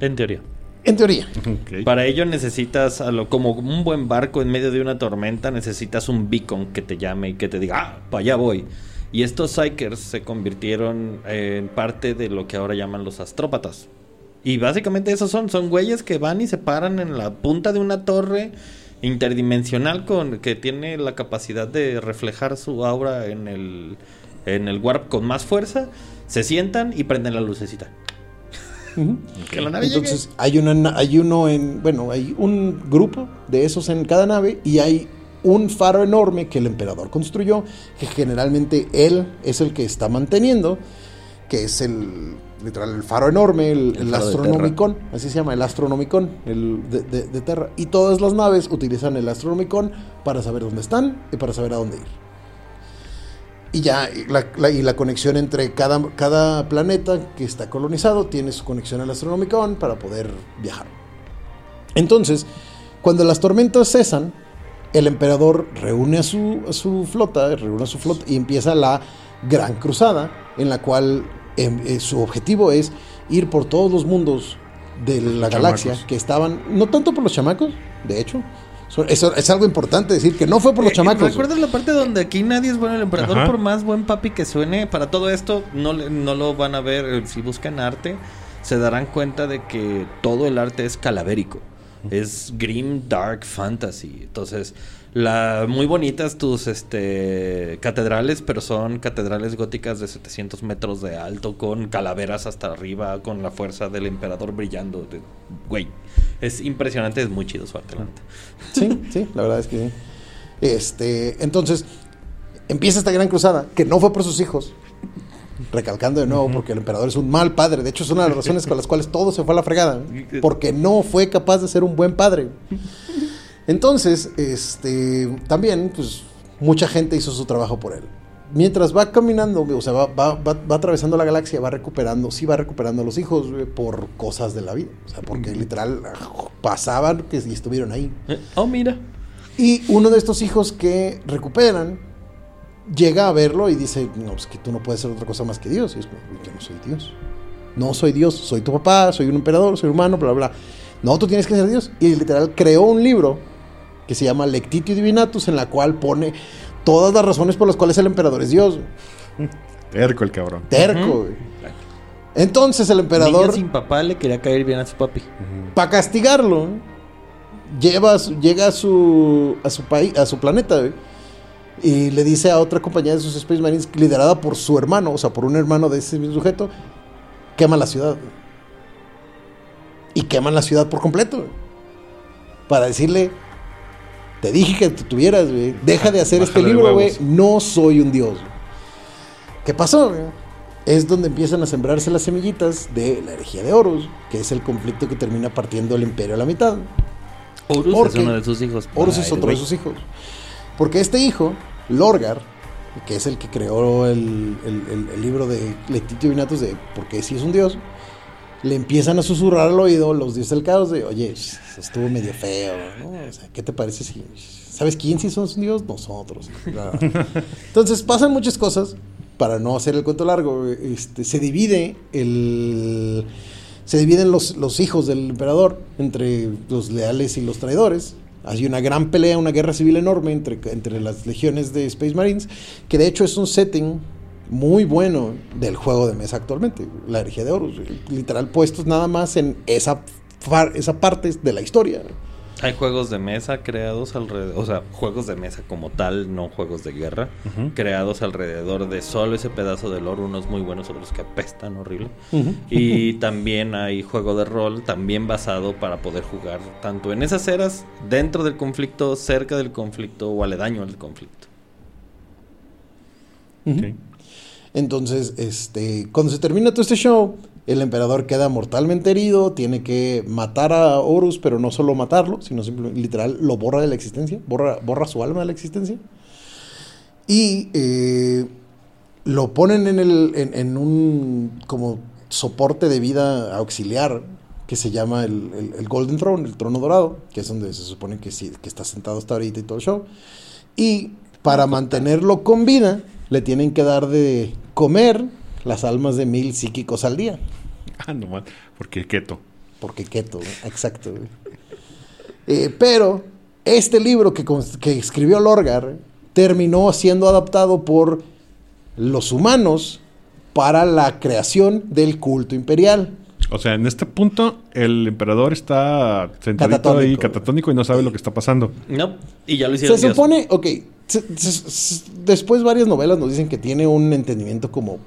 En teoría.
En teoría.
Para ello necesitas, a lo, como un buen barco en medio de una tormenta, necesitas un beacon que te llame y que te diga, ah, para allá voy. Y estos Psykers se convirtieron en parte de lo que ahora llaman los astrópatas. Y básicamente esos son, son güeyes que van y se paran en la punta de una torre interdimensional con que tiene la capacidad de reflejar su aura en el, en el warp con más fuerza. Se sientan y prenden la lucecita. Que la nave
Entonces hay, una, na- hay uno en, bueno, hay un grupo de esos en cada nave y hay un faro enorme que el emperador construyó, que generalmente él es el que está manteniendo, que es el, literal, el faro enorme, el,
El
Astronomicon, así se llama, el Astronomicon el de, de- de Terra. Y todas las naves utilizan el Astronomicon para saber dónde están y para saber a dónde ir. Y ya, y la, la- y la conexión entre cada, cada planeta que está colonizado tiene su conexión al Astronomicon para poder viajar. Entonces, cuando las tormentas cesan, el emperador reúne a su, a su flota, reúne a su flota y empieza la gran cruzada, en la cual em, eh, su objetivo es ir por todos los mundos de la galaxia
chamacos.
que estaban, no tanto por los chamacos, de hecho, so- eso es algo importante decir que no fue por los
Eh,
chamacos.
¿Recuerdas la parte donde aquí nadie es bueno? El emperador,
Ajá.
por más buen papi que suene, para todo esto no, le- no lo van a ver. eh, Si buscan arte, se darán cuenta de que todo el arte es calavérico. Es grim, dark fantasy. Entonces, la, muy bonitas tus este, catedrales, pero son catedrales góticas de 700 metros de alto, con calaveras hasta arriba, con la fuerza del emperador brillando. Güey, es impresionante, es muy chido su arte.
Sí, sí, la verdad es que sí. Este, entonces, empieza esta gran cruzada, que no fue por sus hijos. Recalcando de nuevo, porque el emperador es un mal padre. De hecho, es una de las razones con las cuales todo se fue a la fregada. Porque no fue capaz de ser un buen padre. Entonces, este, también, pues, mucha gente hizo su trabajo por él. Mientras va caminando, o sea, va, va- va- va atravesando la galaxia, va recuperando, sí va recuperando a los hijos por cosas de la vida. O sea, porque literal pasaban que y estuvieron ahí.
Eh, Oh, mira.
Y uno de estos hijos que recuperan llega a verlo y dice, no, pues que tú no puedes ser otra cosa más que Dios. Y es como, "Güey, yo no soy Dios. No soy Dios, soy tu papá, soy un emperador, soy humano, bla, bla, bla. No, tú tienes que ser Dios. Y literal creó un libro que se llama Lectitio Divinatus, en la cual pone todas las razones por las cuales el emperador es Dios.
Terco el cabrón.
Terco. Güey. Entonces el
Niño
emperador
sin papá le quería caer bien a su papi.
para castigarlo, lleva llega a su, a su país, a su planeta, güey, y le dice a otra compañía de sus Space Marines, liderada por su hermano, o sea, por un hermano de ese mismo sujeto, quema la ciudad. Y queman la ciudad por completo. Para decirle, te dije que te tuvieras, güey. Deja de hacer este
Bájale
libro, güey. No soy un dios. güey". ¿Qué pasó? Es donde empiezan a sembrarse las semillitas de la herejía de Horus, que es el conflicto que termina partiendo el imperio a la mitad.
Horus
Porque
es uno de sus hijos.
Horus es otro de sus hijos. Porque este hijo, Lorgar, que es el que creó el, libro de Letitio Vinatus de por qué si es un dios, le empiezan a susurrar al oído los dioses del caos de, oye, estuvo medio feo, ¿no? O sea, ¿qué te parece si... ¿Sabes quién somos un dios? Nosotros. Entonces pasan muchas cosas, para no hacer el cuento largo, este, se divide el... Se dividen los hijos del emperador entre los leales y los traidores. Hay una gran pelea, una guerra civil enorme entre, entre las legiones de Space Marines, que de hecho es un setting muy bueno del juego de mesa actualmente, la herejía de Horus. Literal puestos nada más en esa, esa parte de la historia.
Hay juegos de mesa creados alrededor, o sea, juegos de mesa como tal, no juegos de guerra, creados alrededor de solo ese pedazo de lore, unos muy buenos, otros que apestan horrible. Y también hay juego de rol, también basado para poder jugar tanto en esas eras, dentro del conflicto, cerca del conflicto o aledaño al conflicto.
Entonces, este, cuando se termina todo este show, el emperador queda mortalmente herido, tiene que matar a Horus, pero no solo matarlo, sino simplemente, literal, lo borra de la existencia, borra, su alma de la existencia. Y eh, lo ponen en, un como soporte de vida auxiliar que se llama el, Golden Throne, el trono dorado, que es donde se supone que, que está sentado hasta ahorita y todo el show. Y para mantenerlo con vida, le tienen que dar de comer las almas de mil psíquicos al día.
Ah, no porque keto.
Porque keto, exacto. Eh, pero este libro que, escribió Lorgar terminó siendo adaptado por los humanos para la creación del culto imperial.
O sea, en este punto, el emperador está sentadito
Catatónico.
ahí, catatónico, y no sabe lo que está pasando.
No, y ya lo hicieron.
Se
Dios.
supone, ok, se- se- se- después varias novelas nos dicen que tiene un entendimiento como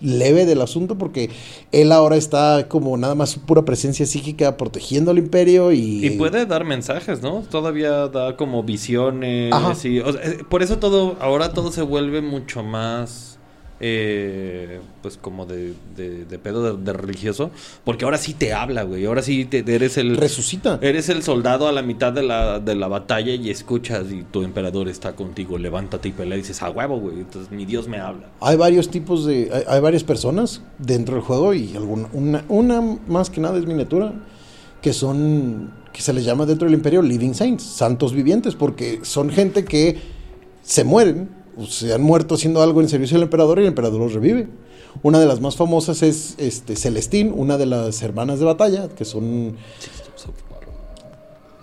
leve del asunto porque él ahora está como nada más su pura presencia psíquica protegiendo al imperio y...
Y puede dar mensajes, ¿no? Todavía da como visiones. Y- o sea, eh, por eso todo, ahora todo se vuelve mucho más, eh, pues como de, de, de pedo de, de religioso. Porque ahora sí te habla, güey. Ahora sí te, eres el...
Resucita.
Eres el soldado a la mitad de la, de la batalla y escuchas y tu emperador está contigo, levántate y pelea y dices, a huevo, güey. Entonces mi Dios me habla.
Hay varios tipos de... Hay, hay varias personas dentro del juego y alguna, una, una más que nada es miniatura que son... que se les llama dentro del imperio Living Saints, santos vivientes, porque son gente que se mueren, o se han muerto haciendo algo en servicio del emperador y el emperador los revive. Una de las más famosas es este, Celestín, una de las hermanas de batalla, que son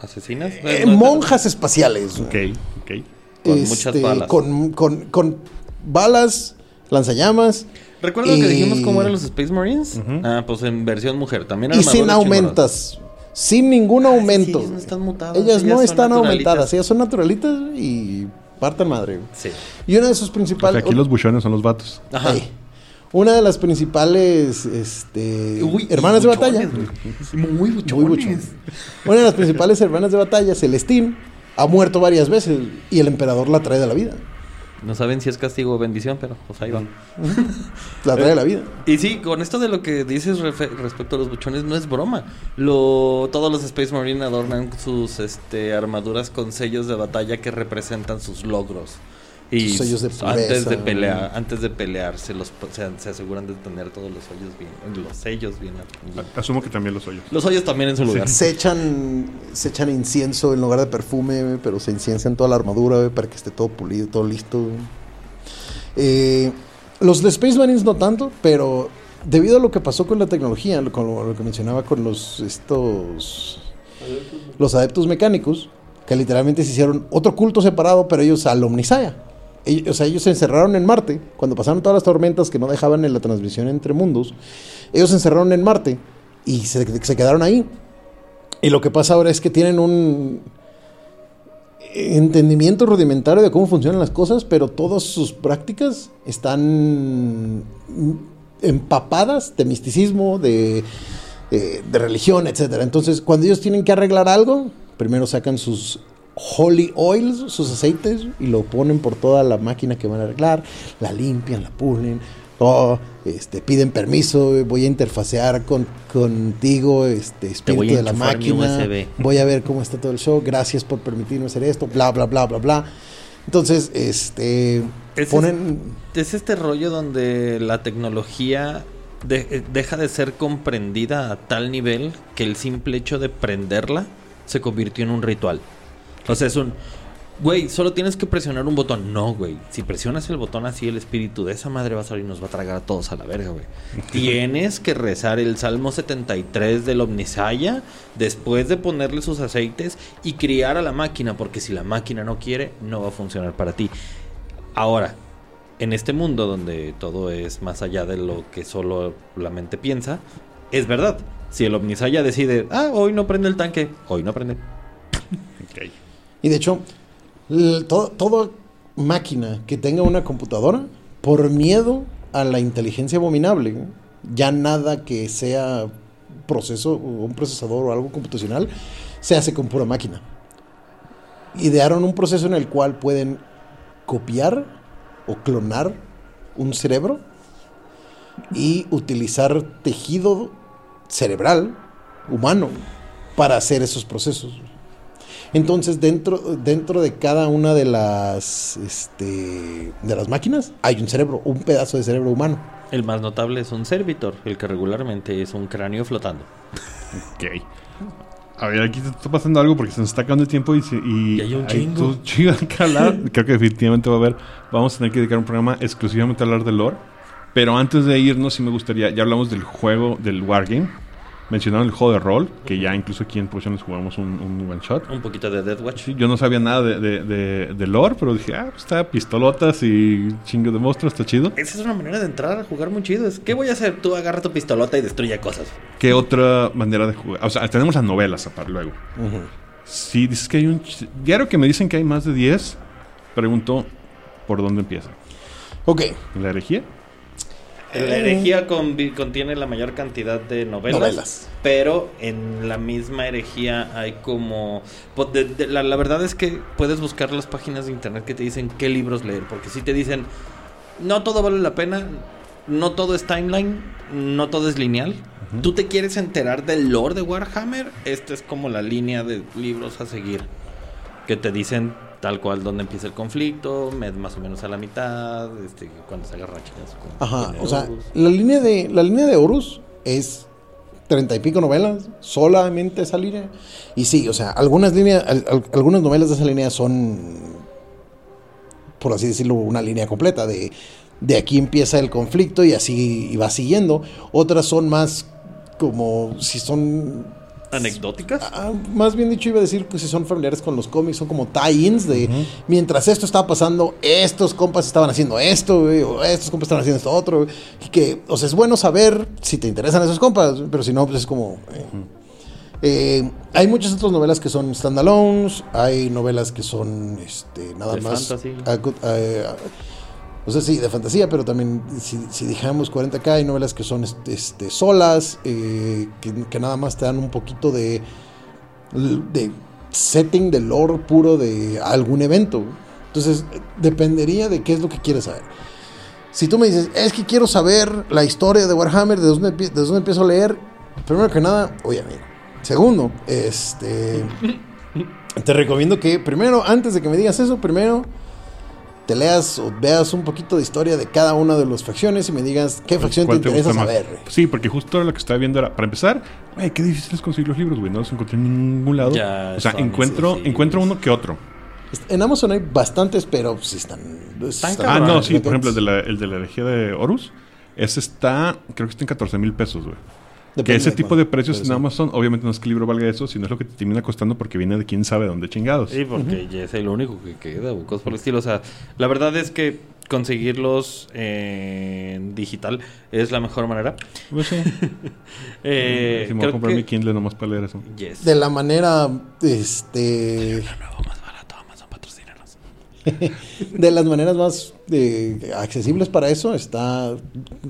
¿Asesinas?
eh, monjas espaciales.
Ok, ok.
Con muchas balas.
Con, con- con balas, lanzallamas.
¿Recuerdan que
Y-
dijimos cómo eran los Space Marines? Ah, pues en versión mujer. También
Y sin aumentas. Sin ningún aumento.
ellas no están mutadas,
Ellas no
ellas
están aumentadas. Ellas son naturalitas y partan madre. güey.
Sí.
Y una de sus
O sea,
principales.
aquí los buchones son los vatos.
Ajá.
Una de las principales este,
Uy,
hermanas de batalla.
güey. Muy buchones.
Muy buchones. Una de las principales hermanas de batalla, Celestín, ha muerto varias veces y el emperador la trae de la vida.
No saben si es castigo o bendición, pero pues ahí van.
La trae de la vida.
Y sí, con esto de lo que dices respecto a los buchones, no es broma. Lo, todos los Space Marine adornan sus este, armaduras con sellos de batalla que representan sus logros. Y
Sus sellos de
antes de pelear, antes de pelear, se los se, se aseguran de tener todos los hoyos bien, los sellos bien. bien.
Asumo que también los hoyos.
Los hoyos también en su lugar.
Se echan, se echan incienso en lugar de perfume, pero se inciensan toda la armadura para que esté todo pulido, todo listo. Eh, los de Space Marines no tanto, pero debido a lo que pasó con la tecnología, lo- con lo, lo que mencionaba con los estos los adeptos mecánicos, que literalmente se hicieron otro culto separado, pero ellos al Omnisaya. Ellos, o sea, ellos se encerraron en Marte, cuando pasaron todas las tormentas que no dejaban en la transmisión entre mundos, ellos se encerraron en Marte y se, quedaron ahí. Y lo que pasa ahora es que tienen un entendimiento rudimentario de cómo funcionan las cosas, pero todas sus prácticas están empapadas de misticismo, de, de religión, etcétera. Entonces, cuando ellos tienen que arreglar algo, primero sacan sus holy oils, sus aceites, y lo ponen por toda la máquina que van a arreglar, la limpian, la pulen, o este, piden permiso, voy a interfacear con, contigo, este, espíritu
voy a
de la máquina, voy a ver cómo está todo el show, gracias por permitirme hacer esto, bla, bla, bla, bla, bla. Entonces, este,
Ese
ponen...
Es este rollo donde la tecnología de- eh, deja de ser comprendida a tal nivel que el simple hecho de prenderla se convirtió en un ritual. O sea, es un... Güey, solo tienes que presionar un botón. No, güey. Si presionas el botón así, el espíritu de esa madre va a salir y nos va a tragar a todos a la verga, güey. Tienes que rezar el Salmo 73 del Omnisaya después de ponerle sus aceites y criar a la máquina, porque si la máquina no quiere, no va a funcionar para ti. Ahora, en este mundo donde todo es más allá de lo que solo la mente piensa, es verdad. Si el Omnisaya decide, ah, hoy no prende el tanque, hoy no prende.
Ok.
Y de hecho, l- to- toda máquina que tenga una computadora, por miedo a la inteligencia abominable, ya nada que sea proceso, un procesador o algo computacional, se hace con pura máquina. Idearon un proceso en el cual pueden copiar o clonar un cerebro y utilizar tejido cerebral humano para hacer esos procesos. Entonces, dentro, dentro de cada una de las, este, de las máquinas hay un cerebro, un pedazo de cerebro humano.
El más notable es un servitor, el que regularmente es un cráneo flotando.
Ok. A ver, aquí te está pasando algo porque se nos está acabando el tiempo y, se- y
Y hay un chingo
que hablar. Creo que definitivamente va a haber. Vamos a tener que dedicar un programa exclusivamente a hablar de lore. Pero antes de irnos, sí me gustaría. Ya hablamos del juego, del Wargame. Mencionaron el juego de rol, que ya incluso aquí en Potions jugamos un, un one shot.
Un poquito de Death Watch.
Sí, yo no sabía nada de, de, de- de lore, pero dije, ah, pues está pistolotas y chingo de monstruos, está chido.
Esa es una manera de entrar a jugar muy chido. Es, ¿Qué voy a hacer? Tú agarra tu pistolota y destruye cosas.
¿Qué otra manera de jugar? O sea, tenemos las novelas aparte luego. Si dices que hay un... Diario que me dicen que hay más de 10, pregunto por dónde empieza.
Ok.
¿En la herejía?
La herejía contiene la mayor cantidad de novelas,
Novelas.
Pero en la misma herejía hay como... de- de- la, la verdad es que puedes buscar las páginas de internet que te dicen qué libros leer. Porque si te dicen, no todo vale la pena, no todo es timeline, no todo es lineal. Tú te quieres enterar del lore de Warhammer, esta es como la línea de libros a seguir. Que te dicen tal cual dónde empieza el conflicto, med- más o menos a la mitad, este, cuando se agarra chicas.
Ajá, o sea,
Horus.
la línea de la línea de Horus es treinta y pico novelas, solamente esa línea. Y sí, o sea, algunas líneas, al- al- algunas novelas de esa línea son, por así decirlo, una línea completa de de aquí empieza el conflicto y así y va siguiendo. Otras son más como si son
anecdóticas.
Ah, más bien dicho, iba a decir que si son familiares con los cómics, son como tie-ins de mientras esto estaba pasando, estos compas estaban haciendo esto, güey, o estos compas estaban haciendo esto otro. güey, Y que, o sea, es bueno saber si te interesan esos compas, pero si no, pues es como. eh. Eh, hay muchas otras novelas que son standalones, hay novelas que son este, nada
De
más.
fantasy.
ah, o sea, sí, de fantasía, pero también, si, si dejamos 40k, hay novelas que son este, este, solas, eh, que, que nada más te dan un poquito de, de setting, de lore puro de algún evento. Entonces, dependería de qué es lo que quieres saber. Si tú me dices, es que quiero saber la historia de Warhammer, de dónde, de dónde empiezo a leer, primero que nada, oye, amigo. Segundo, este. te recomiendo que primero, antes de que me digas eso, primero te leas o veas un poquito de historia de cada una de las facciones y me digas qué facción te
¿Cuál te
interesa
más?
saber.
Sí, porque justo lo que estaba viendo era, para empezar, güey, qué difícil es conseguir los libros, güey. No los encontré en ningún lado.
Ya
o sea, encuentro, encuentro uno que otro.
En Amazon hay bastantes, pero sí están. están
Ah,
cabrón.
no, sí, por ejemplo, el de la, el de la herejía de Horus. Ese está, creo que está en 14 mil pesos, güey. Que ese
de
tipo
cuál,
de precios
pero
en
sí.
Amazon, obviamente no es que el libro valga eso, sino es lo que te termina costando porque viene de quién sabe dónde chingados.
Sí, porque ya es el único que queda, o cosas por el estilo. O sea, la verdad es que conseguirlos en digital es la mejor manera.
Pues sí.
Eh,
si me voy a comprar mi
que-
Kindle nomás para leer eso.
Yes.
De la manera, este,
nuevo más barato, Amazon patrocínanos.
de las maneras más eh, accesibles para eso está,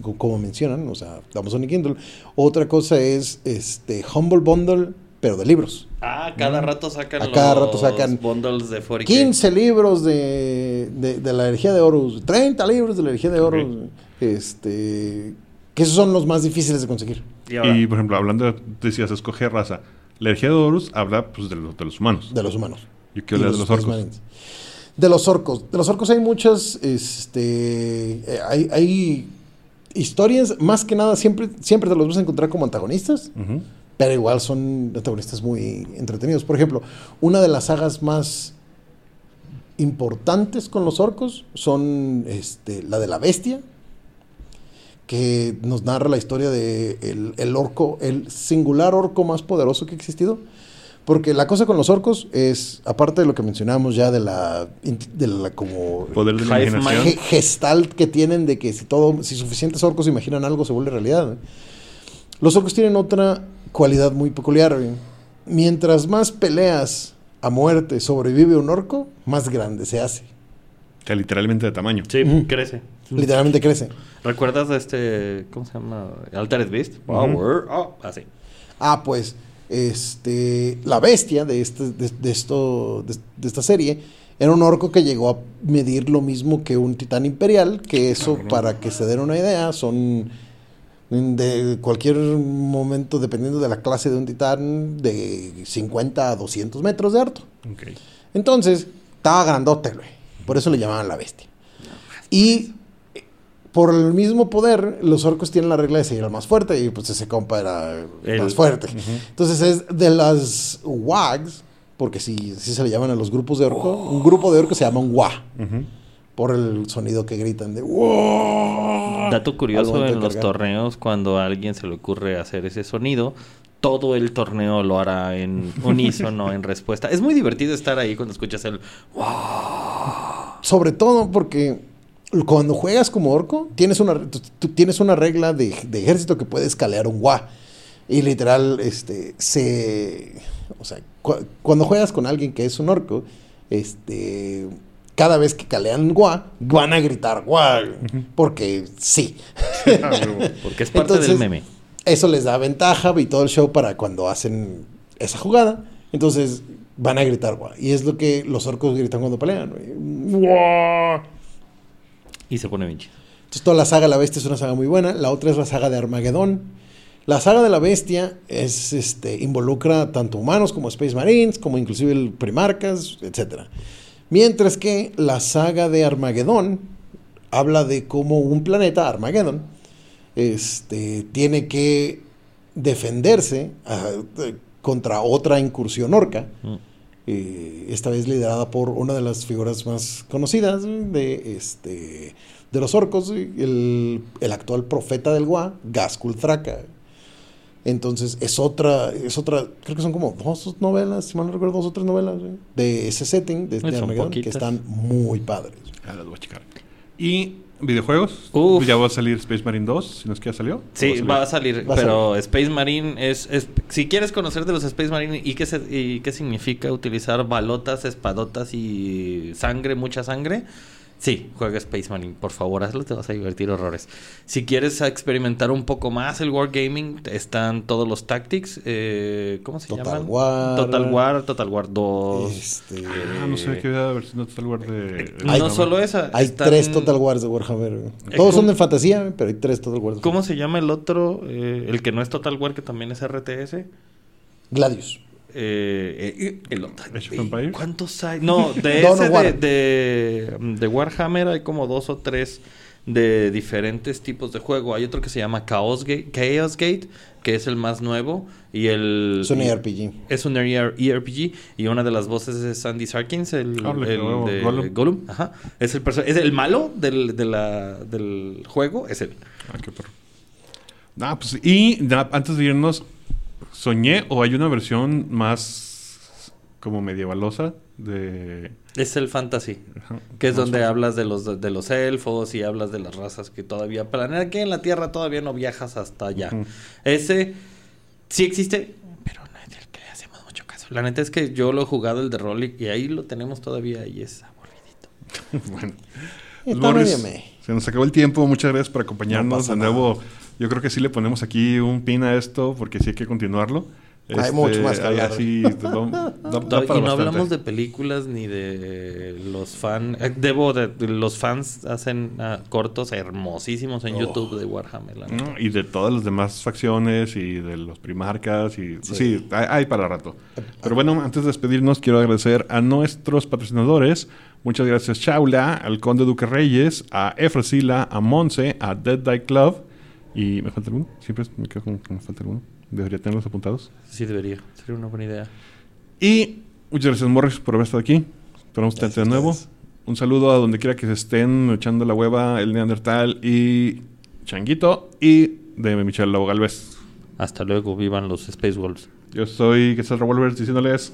co- como mencionan, o sea, Amazon y Kindle. Otra cosa es, este, Humble Bundle, pero de libros.
Ah, cada rato sacan
A cada
los
rato sacan
bundles de 40
15 libros de, de, de la herejía de Horus, 30 libros de la herejía de. Horus, este, que esos son los más difíciles de conseguir.
Y
por ejemplo, hablando de, decías, escoger raza. La herejía de Horus habla pues, de, los, de los humanos.
De los humanos.
Yo quiero
Y
leer de los orcos.
Marines. De los orcos. De los orcos hay muchas, este, eh, hay, hay historias, más que nada, siempre, siempre te los vas a encontrar como antagonistas, pero igual son antagonistas muy entretenidos. Por ejemplo, una de las sagas más importantes con los orcos son este, la de la bestia, que nos narra la historia de el, el orco, el singular orco más poderoso que ha existido. Porque la cosa con los orcos es, aparte de lo que mencionábamos ya de la, de la como
Poder de la imaginación.
ge- gestalt que tienen de que si todo, si suficientes orcos imaginan algo se vuelve realidad. ¿eh? Los orcos tienen otra cualidad muy peculiar. ¿eh? Mientras más peleas a muerte sobrevive un orco, más grande se hace.
O sea, literalmente de tamaño.
sí, crece.
Literalmente crece.
¿Recuerdas de este, cómo se llama? Altered Beast? Power. Oh, así.
Ah, pues, este, la bestia de, este, de, de esto, de, de esta serie era un orco que llegó a medir lo mismo que un titán imperial, que eso, para que se den una idea, son de cualquier momento, dependiendo de la clase de un titán, de 50 a 200 metros de alto. Entonces, estaba grandote, güey. Por eso le llamaban la bestia. Y eh, por el mismo poder, los orcos tienen la regla de seguir al más fuerte. Y pues ese compa era
El-
más fuerte. Entonces es de las WAGs, porque sí, sí se le llaman a los grupos de orco. Un grupo de orcos se llama un WA. Por el sonido que gritan de WA.
Dato curioso en los torneos, cuando a alguien se le ocurre hacer ese sonido, todo el torneo lo hará en unísono, en respuesta. Es muy divertido estar ahí cuando escuchas el
Sobre todo porque cuando juegas como orco, tienes una, tú- tienes una regla de, de ejército que puedes calear un gua. Y literal, este, se... O sea, cu- cuando juegas con alguien que es un orco, este... Cada vez que calean gua, van a gritar gua. Porque sí.
Ah,
porque es parte del meme.
Eso les da ventaja y todo el show para cuando hacen esa jugada. Entonces van a gritar gua. Y es lo que los orcos gritan cuando pelean. Gua.
Y se pone bien chido.
Entonces toda la saga de la bestia es una saga muy buena. La otra es la saga de Armagedón. La saga de la bestia es, este, involucra tanto humanos como Space Marines, como inclusive el Primarcas, etc. Mientras que la saga de Armagedón habla de cómo un planeta, Armagedón, este, tiene que defenderse ah, eh, contra otra incursión orca.
Mm.
Eh, esta vez liderada por una de las figuras más conocidas de, este, de los orcos, el, el actual profeta del Gua, Gaskul Thraka. Entonces es otra, es otra, creo que son como dos novelas, si mal no recuerdo, dos o tres novelas de ese setting, de, Armageddon, que están muy padres.
Ah, las voy a checar. ¿Y videojuegos?
Uf.
Ya va a salir Space Marine 2, si no es que ya salió.
Sí,
¿O
va a salir,
Va a
pero Space Marine es, es- Si quieres conocer de los Space Marine y qué, se- y qué significa utilizar balotas, espadotas y sangre, mucha sangre, sí, juega Space Marine. Por favor, hazlo, te vas a divertir horrores. Si quieres experimentar un poco más el Wargaming, están todos los Tactics. eh, ¿Cómo se
Total
llaman?
War.
Total War, Total War 2.
Este,
Ah, no sé qué había versión de Total War de...
no
Hay-
solo esa.
hay
están-
tres Total Wars de Warhammer. güey.
Eh,
Todos son
¿cómo-
de fantasía, pero hay tres Total Wars.
¿Cómo se llama el otro? Eh, el que no es Total War, que también es RTS.
Gladius.
Eh, eh, el
Empires.
¿Cuántos hay? No, de ese de, de, de Warhammer hay como dos o tres de diferentes tipos de juego. Hay otro que se llama Chaos Gate, Chaos Gate que es el más nuevo. Y el.
Es un ARPG.
Es un ER ERPG. Y una de las voces es Sandy Sarkins, el,
Órale,
el de
Gollum.
Gollum. Ajá. Es el, es el malo del, de la, del juego. Es él.
Ah, qué perro. Ah, pues, y antes de irnos, soñé o hay una versión más como medievalosa de...
Es el fantasy.
Ajá,
Que es donde hablas de los, de los elfos y hablas de las razas que todavía planean. Aquí en la Tierra todavía no viajas hasta allá. Ese sí existe, pero no es el que le hacemos mucho caso. La neta es que yo lo he jugado el de Rollick y ahí lo tenemos todavía y es aburridito.
bueno.
Está
Morris, se nos acabó el tiempo. Muchas gracias por
No
acompañarnos.
pasa
de nuevo, yo creo que sí le ponemos aquí un pin a esto porque sí hay que continuarlo.
Hay mucho más que hablar.
así, da- da- da
y no
bastante.
hablamos de películas ni de los fans. debo de, los fans hacen ah, cortos hermosísimos en
Oh.
YouTube de Warhammer.
Y de todas las demás facciones y de los primarcas y sí,
Sí.
hay, hay para rato. Pero bueno, antes de despedirnos quiero agradecer a nuestros patrocinadores. Muchas gracias Chaula, al Conde Duque Reyes, a Efrasila, a Monse, a Dead Die Club y me falta alguno. Siempre me quedo con que me falta alguno. Debería tenerlos apuntados.
Sí, debería. Sería una buena idea.
Y muchas gracias Morris por haber estado aquí. Esperamos tenerte de nuevo.
ustedes.
Un saludo a donde quiera que se estén echando la hueva el Neandertal y Changuito y de Michelle Lobo Galvez.
Hasta luego, vivan los Space Wolves.
Yo soy Quetzal Revolvers diciéndoles